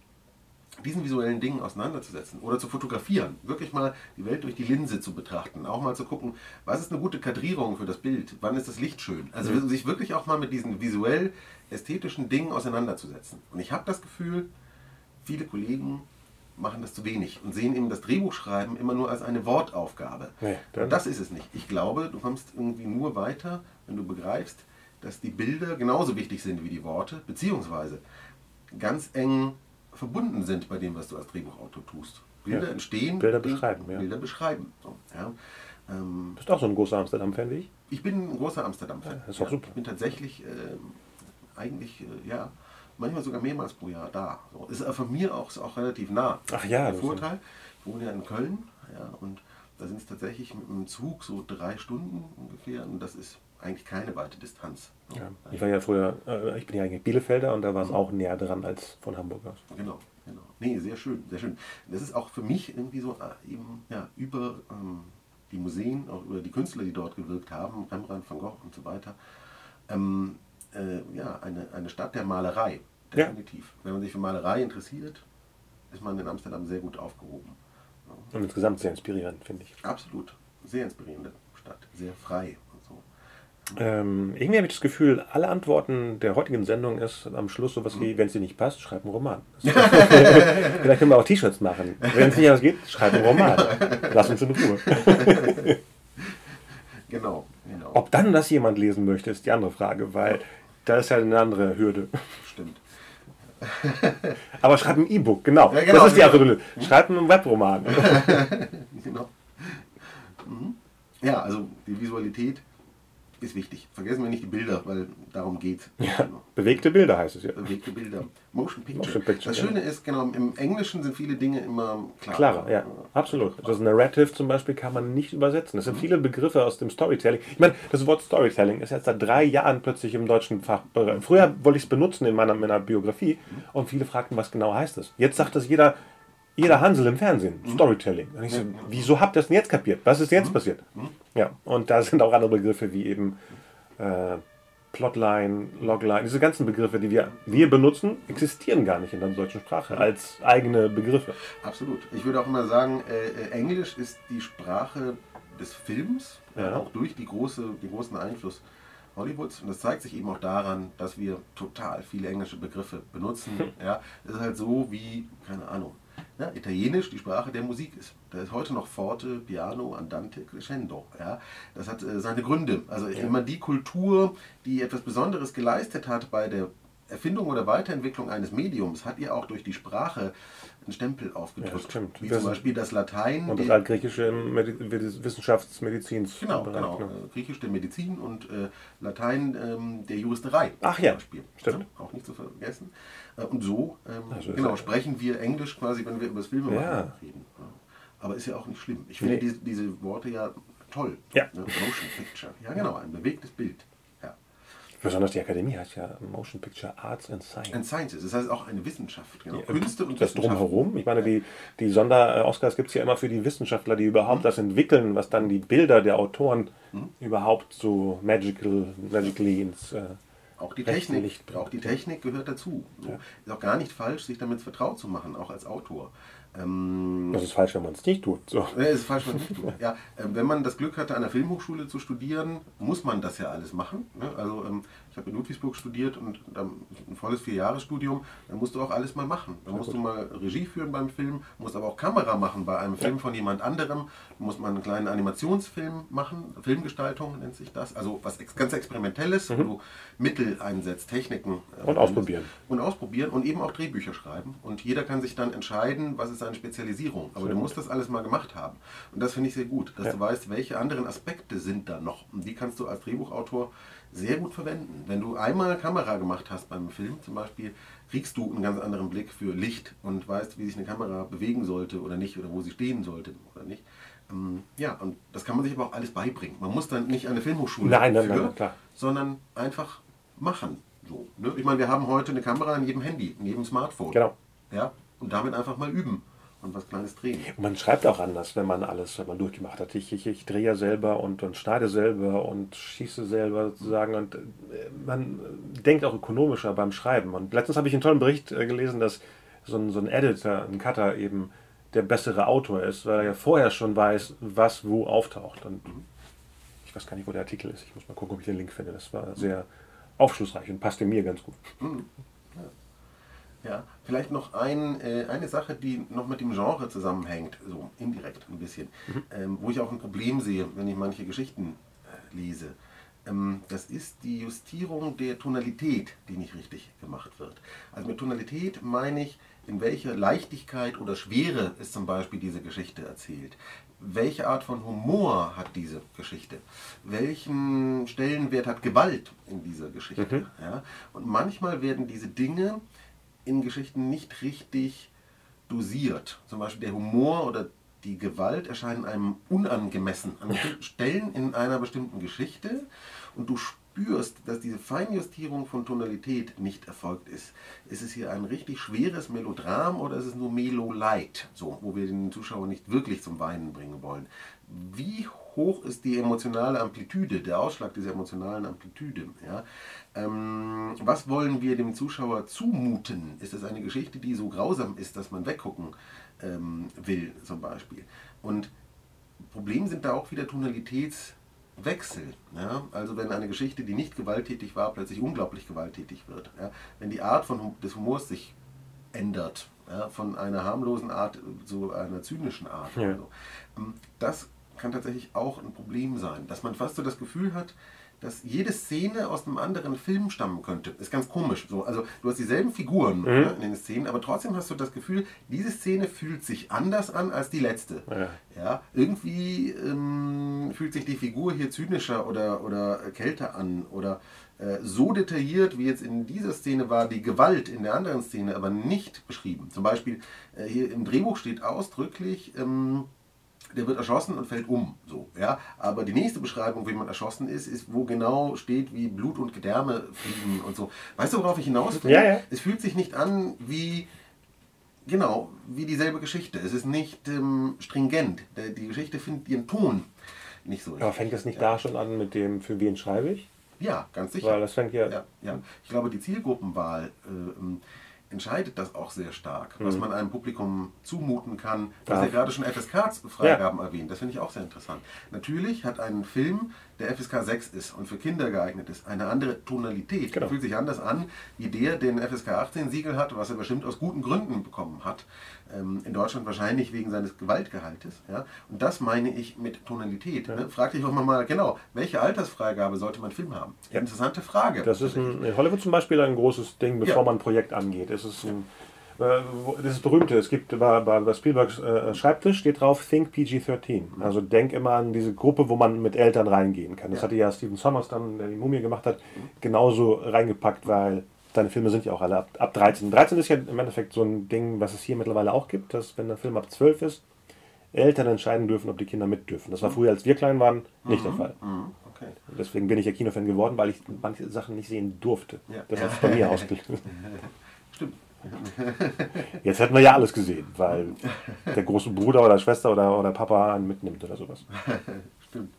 diesen visuellen Dingen auseinanderzusetzen oder zu fotografieren, wirklich mal die Welt durch die Linse zu betrachten, auch mal zu gucken, was ist eine gute Kadrierung für das Bild, wann ist das Licht schön. Also mhm. sich wirklich auch mal mit diesen visuell ästhetischen Dingen auseinanderzusetzen. Und ich habe das Gefühl, viele Kollegen machen das zu wenig und sehen eben das Drehbuchschreiben immer nur als eine Wortaufgabe. Nee, und das ist es nicht. Ich glaube, du kommst irgendwie nur weiter, wenn du begreifst, dass die Bilder genauso wichtig sind wie die Worte, beziehungsweise ganz eng verbunden sind bei dem, was du als Drehbuchautor tust. Bilder ja. entstehen. Bilder beschreiben, ja. Bilder beschreiben. So, ja. Ähm, Bist du auch so ein großer Amsterdam-Fan wie ich? Ich bin ein großer Amsterdam-Fan. Ja, ist auch super. Ich bin tatsächlich äh, eigentlich, äh, ja, manchmal sogar mehrmals pro Jahr da. So, ist von mir auch, auch relativ nah. Ach ja. Der Vorteil, ich wohne ja in Köln ja, und da sind es tatsächlich mit dem Zug so drei Stunden ungefähr und das ist eigentlich keine weite Distanz. Ja, ich war ja früher, äh, ich bin ja eigentlich Bielefelder und da war es mhm. auch näher dran als von Hamburg aus. Genau, genau. Nee, sehr schön, sehr schön. Das ist auch für mich irgendwie so äh, eben ja, über ähm, die Museen, auch über die Künstler, die dort gewirkt haben, Rembrandt, Van Gogh und so weiter, ähm, äh, ja, eine, eine Stadt der Malerei, definitiv. Ja. Wenn man sich für Malerei interessiert, ist man in Amsterdam sehr gut aufgehoben. Und insgesamt sehr inspirierend, finde ich. Absolut. Sehr inspirierende Stadt. Sehr frei. Ähm, irgendwie habe ich das Gefühl, alle Antworten der heutigen Sendung ist am Schluss sowas wie, wenn es dir nicht passt, schreib einen Roman. Vielleicht können wir auch T-Shirts machen. Wenn es nicht ausgeht, schreib einen Roman. Lass uns in Ruhe. genau, genau. Ob dann das jemand lesen möchte, ist die andere Frage, weil da ist ja eine andere Hürde. Stimmt. Aber schreib ein E-Book, genau. Ja, genau. Das ist die andere Hürde. Schreib einen Webroman. genau. Mhm. Ja, also die Visualität ist wichtig. vergessen wir nicht die Bilder, weil darum geht ja, Bewegte Bilder heißt es ja. Bewegte Bilder. Motion Picture. Motion Picture das Schöne ja. ist, genau, im Englischen sind viele Dinge immer klarer. Klarer, ja, absolut. Das Narrative zum Beispiel kann man nicht übersetzen. Das sind mhm. viele Begriffe aus dem Storytelling. Ich meine, das Wort Storytelling ist jetzt seit drei Jahren plötzlich im deutschen Fach. Früher wollte ich es benutzen in meiner, meiner Biografie mhm. und viele fragten, was genau heißt das. Jetzt sagt das jeder, jeder Hansel im Fernsehen, mhm. Storytelling. Und ich so, wieso habt ihr das denn jetzt kapiert? Was ist jetzt mhm. passiert? Mhm. Ja, und da sind auch andere Begriffe wie eben äh, Plotline, Logline, diese ganzen Begriffe, die wir, wir benutzen, existieren gar nicht in der deutschen Sprache als eigene Begriffe. Absolut. Ich würde auch immer sagen, äh, Englisch ist die Sprache des Films, ja. auch durch die große, den großen Einfluss Hollywoods. Und das zeigt sich eben auch daran, dass wir total viele englische Begriffe benutzen. ja, es ist halt so wie, keine Ahnung, ja, Italienisch die Sprache der Musik ist. Da ist heute noch Forte, Piano, Andante, Crescendo. Ja, das hat äh, seine Gründe. Also ja. immer die Kultur, die etwas Besonderes geleistet hat bei der Erfindung oder Weiterentwicklung eines Mediums, hat ihr auch durch die Sprache einen Stempel aufgedrückt. Ja, Wie zum Beispiel das Latein. Und das altgriechische im Wissenschaftsmedizins. Genau, genau. Ne? Griechisch der Medizin und äh, Latein ähm, der Juristerei. Ach ja, stimmt. Ja, auch nicht zu vergessen. Äh, und so, ähm, also genau, sprechen wir Englisch quasi, wenn wir über das Filme ja. reden. Aber ist ja auch nicht schlimm. Ich finde nee. diese, diese Worte ja toll. Ja. Ne? Motion Picture. Ja, genau, ein bewegtes Bild. Besonders die Akademie heißt ja Motion Picture Arts and Science. And Sciences, das heißt auch eine Wissenschaft. Genau. Ja, Künste und Das drumherum. Ich meine, die, die Sonder-Oscars gibt es ja immer für die Wissenschaftler, die überhaupt mhm. das entwickeln, was dann die Bilder der Autoren mhm. überhaupt so magical, magically ins. Äh, auch die Technik, auch die Technik gehört dazu. So. Ja. Ist auch gar nicht falsch, sich damit vertraut zu machen, auch als Autor. Ähm, das ist falsch, wenn man es nicht tut. So. Ja, ist falsch, wenn man es nicht tut. Ja, äh, wenn man das Glück hatte, an der Filmhochschule zu studieren, muss man das ja alles machen. Ne? Also ähm, habe in Ludwigsburg studiert und ein volles Vierjahresstudium, dann musst du auch alles mal machen. Dann musst du mal Regie führen beim Film, musst aber auch Kamera machen bei einem Film von jemand anderem, du musst mal einen kleinen Animationsfilm machen, Filmgestaltung nennt sich das, also was ganz Experimentelles, mhm. wo du Mittel einsetzt, Techniken. Äh, und ausprobieren. Und ausprobieren und eben auch Drehbücher schreiben. Und jeder kann sich dann entscheiden, was ist seine Spezialisierung. Aber sehr du musst gut. das alles mal gemacht haben. Und das finde ich sehr gut, dass ja. du weißt, welche anderen Aspekte sind da noch. Und die kannst du als Drehbuchautor sehr gut verwenden. Wenn du einmal Kamera gemacht hast beim Film zum Beispiel, kriegst du einen ganz anderen Blick für Licht und weißt, wie sich eine Kamera bewegen sollte oder nicht oder wo sie stehen sollte oder nicht. Ähm, ja, und das kann man sich aber auch alles beibringen. Man muss dann nicht an eine Filmhochschule nein, nein, für, nein, sondern einfach machen. So, ne? Ich meine, wir haben heute eine Kamera in jedem Handy, in jedem Smartphone. Genau. Ja, und damit einfach mal üben und was Kleines drehen. Und man schreibt auch anders, wenn man alles, wenn man durchgemacht hat. Ich, ich, ich drehe ja selber und, und schneide selber und schieße selber sozusagen und äh, man denkt auch ökonomischer beim Schreiben. Und letztens habe ich einen tollen Bericht äh, gelesen, dass so ein, so ein Editor, ein Cutter eben der bessere Autor ist, weil er ja vorher schon weiß, was wo auftaucht. Und ich weiß gar nicht, wo der Artikel ist. Ich muss mal gucken, ob ich den Link finde. Das war sehr aufschlussreich und passte mir ganz gut. Ja, vielleicht noch ein, äh, eine Sache, die noch mit dem Genre zusammenhängt, so indirekt ein bisschen, mhm. ähm, wo ich auch ein Problem sehe, wenn ich manche Geschichten äh, lese. Ähm, das ist die Justierung der Tonalität, die nicht richtig gemacht wird. Also mit Tonalität meine ich, in welcher Leichtigkeit oder Schwere ist zum Beispiel diese Geschichte erzählt. Welche Art von Humor hat diese Geschichte? Welchen Stellenwert hat Gewalt in dieser Geschichte? Mhm. Ja? Und manchmal werden diese Dinge in Geschichten nicht richtig dosiert. Zum Beispiel der Humor oder die Gewalt erscheinen einem unangemessen an Stellen in einer bestimmten Geschichte und du spürst, dass diese Feinjustierung von Tonalität nicht erfolgt ist. Ist es hier ein richtig schweres Melodram oder ist es nur Melo-Light, so, wo wir den Zuschauer nicht wirklich zum Weinen bringen wollen? Wie hoch ist die emotionale Amplitude, der Ausschlag dieser emotionalen Amplitude? Ja? Ähm, was wollen wir dem Zuschauer zumuten? Ist es eine Geschichte, die so grausam ist, dass man weggucken ähm, will, zum Beispiel? Und Problem sind da auch wieder Tonalitätswechsel. Ja? Also wenn eine Geschichte, die nicht gewalttätig war, plötzlich unglaublich gewalttätig wird. Ja? Wenn die Art von, des Humors sich ändert, ja? von einer harmlosen Art zu einer zynischen Art. Ja. Also. Das kann tatsächlich auch ein Problem sein, dass man fast so das Gefühl hat, dass jede Szene aus einem anderen Film stammen könnte. Ist ganz komisch. So, also du hast dieselben Figuren mhm. ne, in den Szenen, aber trotzdem hast du das Gefühl, diese Szene fühlt sich anders an als die letzte. Ja, ja irgendwie ähm, fühlt sich die Figur hier zynischer oder, oder kälter an oder äh, so detailliert, wie jetzt in dieser Szene war, die Gewalt in der anderen Szene aber nicht beschrieben. Zum Beispiel äh, hier im Drehbuch steht ausdrücklich, ähm, der wird erschossen und fällt um. So, ja? Aber die nächste Beschreibung, wie man erschossen ist, ist, wo genau steht, wie Blut und Gedärme fliegen und so. Weißt du, worauf ich hinaus will? Ja, ja. Es fühlt sich nicht an wie, genau, wie dieselbe Geschichte. Es ist nicht ähm, stringent. Die Geschichte findet ihren Ton nicht so. Aber fängt es nicht ja. da schon an mit dem, für wen schreibe ich? Ja, ganz sicher. Weil das fängt ja. ja, ja. Ich glaube, die Zielgruppenwahl äh, entscheidet das auch sehr stark, mhm. was man einem Publikum zumuten kann. Du hast ja gerade schon FSK-Freigaben ja. erwähnt, das finde ich auch sehr interessant. Natürlich hat ein Film, der FSK 6 ist und für Kinder geeignet ist, eine andere Tonalität. Genau. Fühlt sich anders an, wie der, den FSK 18 Siegel hat, was er bestimmt aus guten Gründen bekommen hat. Ähm, in Deutschland wahrscheinlich wegen seines Gewaltgehaltes. Ja? Und das meine ich mit Tonalität. Ja. Ne? Frag dich doch mal genau, welche Altersfreigabe sollte man Film haben? Ja. Interessante Frage. Das ist ein, in Hollywood zum Beispiel ein großes Ding, bevor man ein Projekt angeht. Es ist ein, das ist berühmte, es gibt bei, bei Spielbergs äh, Schreibtisch steht drauf Think PG-13. Mhm. Also denk immer an diese Gruppe, wo man mit Eltern reingehen kann. Das ja. hatte ja Stephen Sommers dann, der die Mumie gemacht hat, mhm. genauso reingepackt, weil Deine Filme sind ja auch alle ab, ab 13. 13 ist ja im Endeffekt so ein Ding, was es hier mittlerweile auch gibt, dass wenn der Film ab 12 ist, Eltern entscheiden dürfen, ob die Kinder mit dürfen. Das war früher, als wir klein waren, nicht mhm. der Fall. Mhm. Okay. Deswegen bin ich ja Kinofan geworden, weil ich manche Sachen nicht sehen durfte. Ja. Das hat es bei mir ausgelöst. Jetzt hätten wir ja alles gesehen, weil der große Bruder oder Schwester oder, oder Papa einen mitnimmt oder sowas. Stimmt.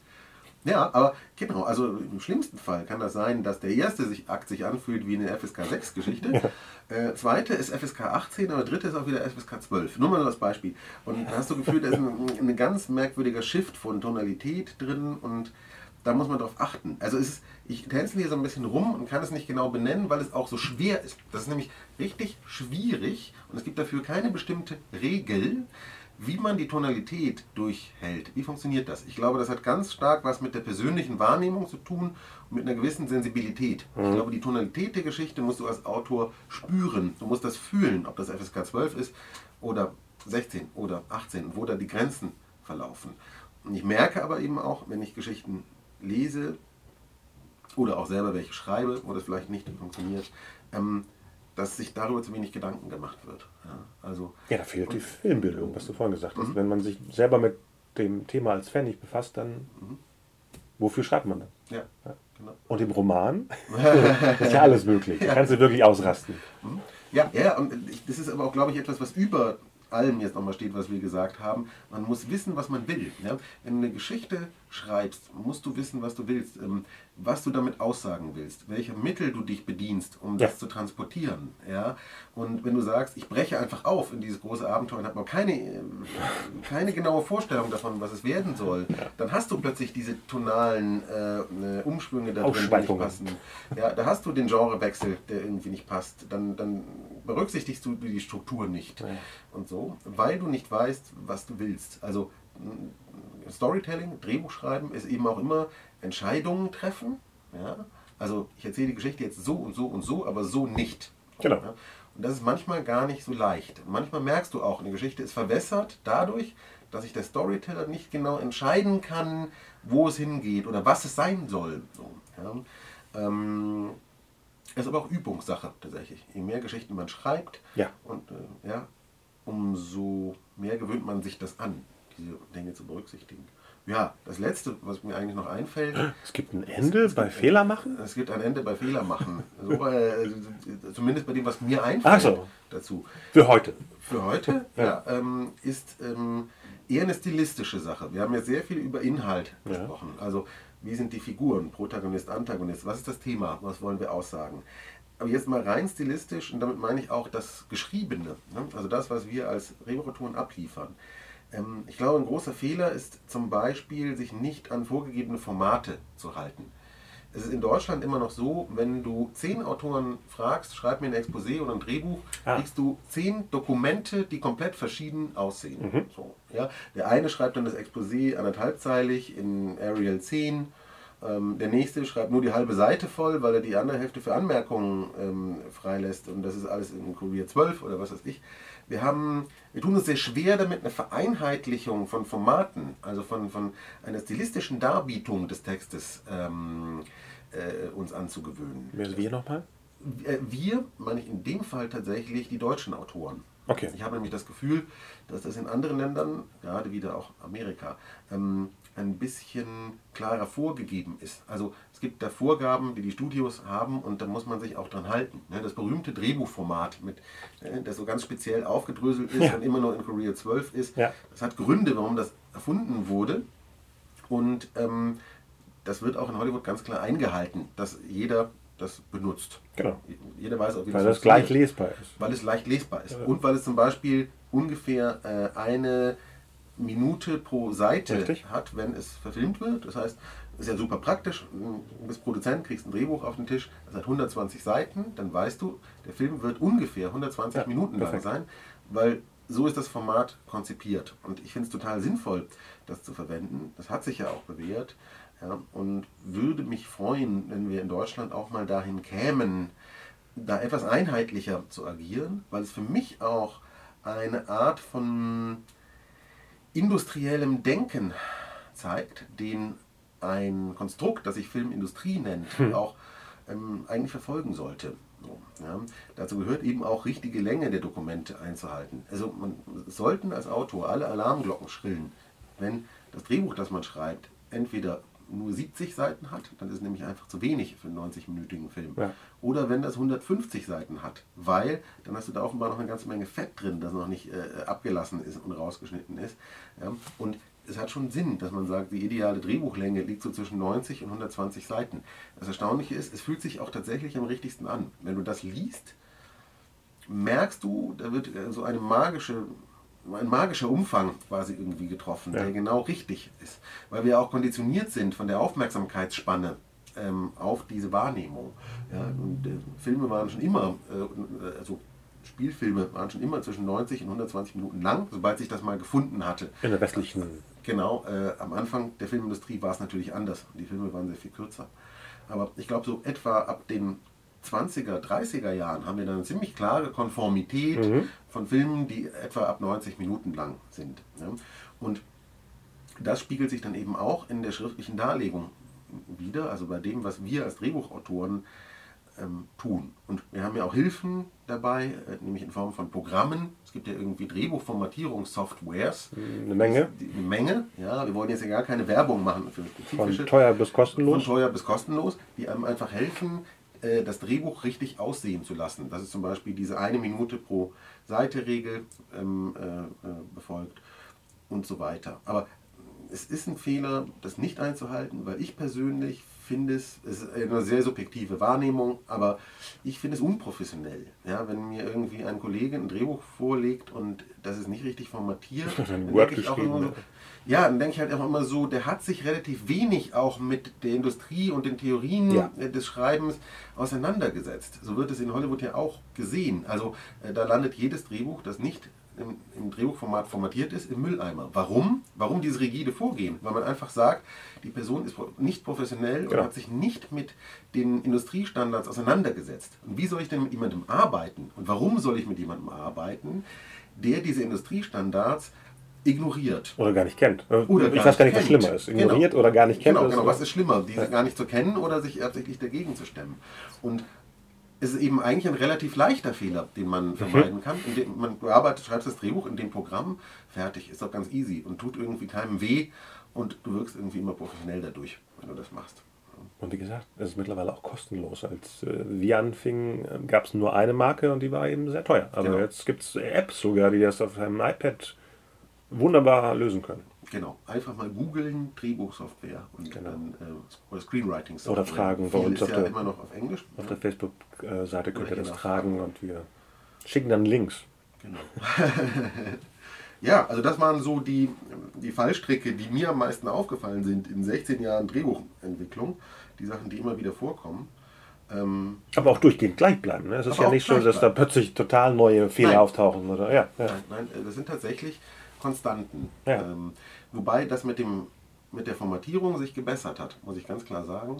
Ja, aber genau, also im schlimmsten Fall kann das sein, dass der erste sich, Akt sich anfühlt wie eine FSK 6 Geschichte. Ja. Äh, zweite ist FSK 18, aber dritte ist auch wieder FSK 12. Nur mal als Beispiel. Und da hast du gefühlt, da ist ein, ein ganz merkwürdiger Shift von Tonalität drin und da muss man darauf achten. Also ist, ich tänzel hier so ein bisschen rum und kann es nicht genau benennen, weil es auch so schwer ist. Das ist nämlich richtig schwierig und es gibt dafür keine bestimmte Regel wie man die Tonalität durchhält. Wie funktioniert das? Ich glaube, das hat ganz stark was mit der persönlichen Wahrnehmung zu tun und mit einer gewissen Sensibilität. Mhm. Ich glaube, die Tonalität der Geschichte musst du als Autor spüren. Du musst das fühlen, ob das FSK 12 ist oder 16 oder 18, wo da die Grenzen verlaufen. Und ich merke aber eben auch, wenn ich Geschichten lese oder auch selber welche schreibe, wo das vielleicht nicht funktioniert, ähm, dass sich darüber zu wenig Gedanken gemacht wird. Ja, also, ja da fehlt die Filmbildung, was du vorhin gesagt hast. Mhm. Wenn man sich selber mit dem Thema als Fan nicht befasst, dann mhm. wofür schreibt man dann? Ja, ja. Genau. Und im Roman ist ja alles möglich. Da kannst du wirklich ausrasten. Mhm. Ja, ja, und das ist aber auch, glaube ich, etwas, was über allem jetzt nochmal steht, was wir gesagt haben. Man muss wissen, was man will. Ja? Wenn du eine Geschichte schreibst, musst du wissen, was du willst, ähm, was du damit aussagen willst, welche Mittel du dich bedienst, um ja. das zu transportieren. Ja? Und wenn du sagst, ich breche einfach auf in dieses große Abenteuer und habe noch keine, äh, keine genaue Vorstellung davon, was es werden soll, ja. dann hast du plötzlich diese tonalen äh, Umschwünge da drin, die nicht passen. Ja, da hast du den Genrewechsel, der irgendwie nicht passt. Dann, dann berücksichtigst du die Struktur nicht. Ja. Und so, weil du nicht weißt, was du willst. Also Storytelling, Drehbuch schreiben ist eben auch immer Entscheidungen treffen. Ja? Also ich erzähle die Geschichte jetzt so und so und so, aber so nicht. Genau. Ja? Und das ist manchmal gar nicht so leicht. manchmal merkst du auch, eine Geschichte ist verwässert dadurch, dass sich der Storyteller nicht genau entscheiden kann, wo es hingeht oder was es sein soll. So, ja? ähm, ist aber auch Übungssache tatsächlich. Je mehr Geschichten man schreibt, ja. und, äh, ja, umso mehr gewöhnt man sich das an diese Dinge zu berücksichtigen. Ja, das Letzte, was mir eigentlich noch einfällt. Es gibt ein Ende es, bei es Fehler machen? Es gibt ein Ende bei Fehler machen. so, äh, zumindest bei dem, was mir einfällt so. dazu. Für heute. Für heute ja. ja ähm, ist ähm, eher eine stilistische Sache. Wir haben ja sehr viel über Inhalt gesprochen. Ja. Also, wie sind die Figuren, Protagonist, Antagonist? Was ist das Thema? Was wollen wir aussagen? Aber jetzt mal rein stilistisch, und damit meine ich auch das Geschriebene, ne? also das, was wir als Remotoren abliefern. Ähm, ich glaube, ein großer Fehler ist zum Beispiel, sich nicht an vorgegebene Formate zu halten. Es ist in Deutschland immer noch so, wenn du zehn Autoren fragst, schreib mir ein Exposé oder ein Drehbuch, ah. kriegst du zehn Dokumente, die komplett verschieden aussehen. Mhm. So, ja? Der eine schreibt dann das Exposé anderthalbzeilig in Arial 10 Ähm, der nächste schreibt nur die halbe Seite voll, weil er die andere Hälfte für Anmerkungen ähm, freilässt. Und das ist alles in Kurier 12 oder was weiß ich. Wir, haben, wir tun uns sehr schwer damit, eine Vereinheitlichung von Formaten, also von, von einer stilistischen Darbietung des Textes ähm, äh, uns anzugewöhnen. Wer wir nochmal? Äh, wir, meine ich in dem Fall tatsächlich die deutschen Autoren. Okay. Ich habe nämlich das Gefühl, dass das in anderen Ländern, gerade wieder auch Amerika, ähm, ein bisschen klarer vorgegeben ist. Also es gibt da Vorgaben, die die Studios haben und da muss man sich auch dran halten. Ne, das berühmte Drehbuchformat, mit, äh, das so ganz speziell aufgedröselt ist ja. und immer nur in Korea 12 ist, ja. das hat Gründe, warum das erfunden wurde. Und ähm, das wird auch in Hollywood ganz klar eingehalten, dass jeder das benutzt. Genau. Jeder weiß auch, wie weil das es gleich lesbar ist. Weil es leicht lesbar ist. Ja. Und weil es zum Beispiel ungefähr äh, eine Minute pro Seite Richtig. hat, wenn es verfilmt wird. Das heißt, ist ja super praktisch. Du bist Produzent, kriegst ein Drehbuch auf den Tisch, das hat 120 Seiten, dann weißt du, der Film wird ungefähr 120 ja, Minuten perfekt. lang sein, weil so ist das Format konzipiert. Und ich finde es total sinnvoll, das zu verwenden. Das hat sich ja auch bewährt. Ja, und würde mich freuen, wenn wir in Deutschland auch mal dahin kämen, da etwas einheitlicher zu agieren, weil es für mich auch eine Art von industriellem Denken zeigt, den ein Konstrukt, das sich Filmindustrie nennt, hm. auch ähm, eigentlich verfolgen sollte. So, ja. Dazu gehört eben auch richtige Länge der Dokumente einzuhalten. Also man sollten als Autor alle Alarmglocken schrillen, wenn das Drehbuch, das man schreibt, entweder nur 70 Seiten hat, dann ist es nämlich einfach zu wenig für einen 90-minütigen Film. Ja. Oder wenn das 150 Seiten hat, weil dann hast du da offenbar noch eine ganze Menge Fett drin, das noch nicht äh, abgelassen ist und rausgeschnitten ist. Ja. Und es hat schon Sinn, dass man sagt, die ideale Drehbuchlänge liegt so zwischen 90 und 120 Seiten. Das Erstaunliche ist, es fühlt sich auch tatsächlich am richtigsten an. Wenn du das liest, merkst du, da wird äh, so eine magische ein magischer Umfang quasi irgendwie getroffen, ja. der genau richtig ist. Weil wir auch konditioniert sind von der Aufmerksamkeitsspanne ähm, auf diese Wahrnehmung. Ja, und, äh, Filme waren schon immer, äh, also Spielfilme waren schon immer zwischen 90 und 120 Minuten lang, sobald sich das mal gefunden hatte. In der westlichen. Genau, äh, am Anfang der Filmindustrie war es natürlich anders. Die Filme waren sehr viel kürzer. Aber ich glaube, so etwa ab den 20er, 30er Jahren haben wir dann eine ziemlich klare Konformität mhm. von Filmen, die etwa ab 90 Minuten lang sind. Ja. Und das spiegelt sich dann eben auch in der schriftlichen Darlegung wieder, also bei dem, was wir als Drehbuchautoren ähm, tun. Und wir haben ja auch Hilfen dabei, äh, nämlich in Form von Programmen. Es gibt ja irgendwie Drehbuchformatierungssoftwares. Eine Menge. Eine Menge, ja. Wir wollen jetzt ja gar keine Werbung machen für spezifische. Von teuer bis kostenlos. Von teuer bis kostenlos, die einem einfach helfen, äh, das Drehbuch richtig aussehen zu lassen. Das ist zum Beispiel diese eine Minute pro Seite-Regel ähm, äh, äh, befolgt und so weiter. Aber es ist ein Fehler, das nicht einzuhalten, weil ich persönlich finde es, es ist eine sehr subjektive Wahrnehmung, aber ich finde es unprofessionell. Ja, wenn mir irgendwie ein Kollege ein Drehbuch vorlegt und das ist nicht richtig formatiert, dann denke ich auch immer so, ja, dann denke ich halt auch immer so, der hat sich relativ wenig auch mit der Industrie und den Theorien ja. Des Schreibens auseinandergesetzt. So wird es in Hollywood ja auch gesehen. Also äh, da landet jedes Drehbuch, das nicht im, im, Drehbuchformat formatiert ist, im Mülleimer. Warum? Warum dieses rigide Vorgehen? Weil man einfach sagt, die Person ist nicht professionell genau. und hat sich nicht mit den Industriestandards auseinandergesetzt. Und wie soll ich denn mit jemandem arbeiten? Und warum soll ich mit jemandem arbeiten, der diese Industriestandards ignoriert. Oder gar nicht kennt. Oder ich weiß gar nicht, was schlimmer ist. Ignoriert genau. oder gar nicht kennt. Genau, genau. was ist schlimmer? Diese ja. gar nicht zu kennen oder sich tatsächlich dagegen zu stemmen. Und es ist eben eigentlich ein relativ leichter Fehler, den man mhm. vermeiden mhm. kann. Indem man du arbeitest, schreibst das Drehbuch in dem Programm, fertig, ist doch ganz easy und tut irgendwie keinem weh und du wirkst irgendwie immer professionell dadurch, wenn du das machst. Und wie gesagt, es ist mittlerweile auch kostenlos. Als äh, wir anfingen, äh, gab es nur eine Marke und die war eben sehr teuer. Aber genau. jetzt gibt es Apps sogar, die das auf einem iPad wunderbar lösen können. Genau, einfach mal googeln, Drehbuchsoftware und genau. dann äh, oder Screenwriting-Software. Oder Fragen bei uns auf, ja der, immer noch auf Englisch. Auf der Facebook-Seite könnt ihr das tragen und wir schicken dann Links. Genau. ja, also das waren so die, die Fallstricke, die mir am meisten aufgefallen sind in 16 Jahren Drehbuchentwicklung. Die Sachen, die immer wieder vorkommen. Ähm, aber auch durchgehend gleich bleiben. Ne? Es ist ja nicht so, dass da plötzlich total neue Fehler nein. auftauchen. Oder? Ja, ja. Nein, nein, das sind tatsächlich Konstanten. Ja. Ähm, wobei das mit dem mit der Formatierung sich gebessert hat, muss ich ganz klar sagen.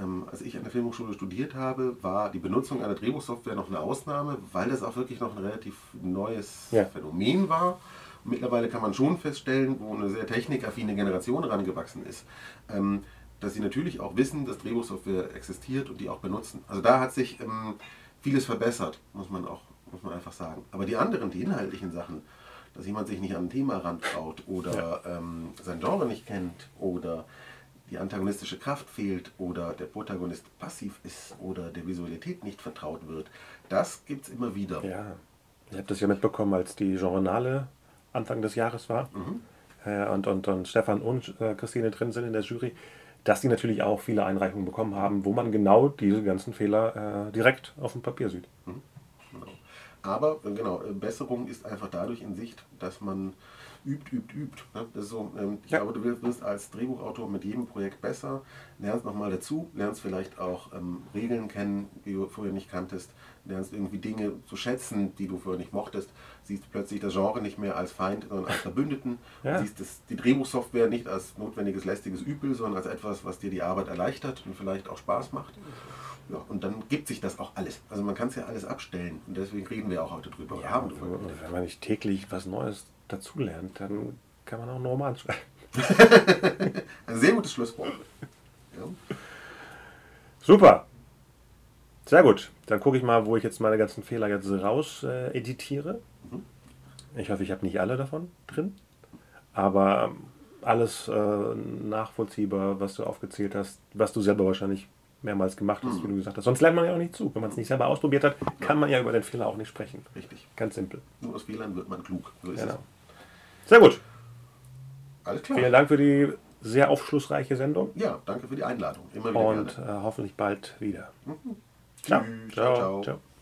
Ähm, als ich an der Filmhochschule studiert habe, war die Benutzung einer Drehbuchsoftware noch eine Ausnahme, weil das auch wirklich noch ein relativ neues ja. Phänomen war. Und mittlerweile kann man schon feststellen, wo eine sehr technikaffine Generation rangewachsen ist, ähm, dass sie natürlich auch wissen, dass Drehbuchsoftware existiert und die auch benutzen. Also da hat sich ähm, vieles verbessert, muss man auch muss man einfach sagen. Aber die anderen, die inhaltlichen Sachen, dass jemand sich nicht an ein Thema rantraut oder ja. ähm, sein Genre nicht kennt oder die antagonistische Kraft fehlt oder der Protagonist passiv ist oder der Visualität nicht vertraut wird, das gibt es immer wieder. Ja, ich habe das ja mitbekommen, als die Journale Anfang des Jahres war mhm. äh, und, und, und Stefan und äh, Christine drin sind in der Jury, dass die natürlich auch viele Einreichungen bekommen haben, wo man genau diese ganzen Fehler äh, direkt auf dem Papier sieht. Mhm. Aber genau, äh, Besserung ist einfach dadurch in Sicht, dass man übt, übt, übt. Ne? Das ist so, ähm, ich ja. glaube, du wirst als Drehbuchautor mit jedem Projekt besser, lernst nochmal dazu, lernst vielleicht auch ähm, Regeln kennen, die du vorher nicht kanntest, lernst irgendwie Dinge zu schätzen, die du vorher nicht mochtest, siehst plötzlich das Genre nicht mehr als Feind, sondern als Verbündeten, ja. siehst das, die Drehbuchsoftware nicht als notwendiges lästiges Übel, sondern als etwas, was dir die Arbeit erleichtert und vielleicht auch Spaß macht. Ja, und dann gibt sich das auch alles. Also man kann es ja alles abstellen. Und deswegen reden wir auch heute drüber. Ja, haben drüber. Wenn man nicht täglich was Neues dazulernt, dann kann man auch einen Roman schreiben. Ein sehr gutes Schlusswort. Ja. Super. Sehr gut. Dann gucke ich mal, wo ich jetzt meine ganzen Fehler jetzt raus äh, editiere. Mhm. Ich hoffe, ich habe nicht alle davon drin. Aber ähm, alles äh, nachvollziehbar, was du aufgezählt hast, was du selber wahrscheinlich mehrmals gemacht hast, mhm. wie du gesagt hast. Sonst lernt man ja auch nicht zu. Wenn man es nicht selber ausprobiert hat, kann man ja über den Fehler auch nicht sprechen. Richtig. Ganz simpel. Nur aus Fehlern wird man klug. So genau. Sehr gut. Alles klar. Vielen Dank für die sehr aufschlussreiche Sendung. Ja, danke für die Einladung. Immer wieder Und äh, hoffentlich bald wieder. Mhm. Ciao. Tschüss. ciao. ciao. ciao.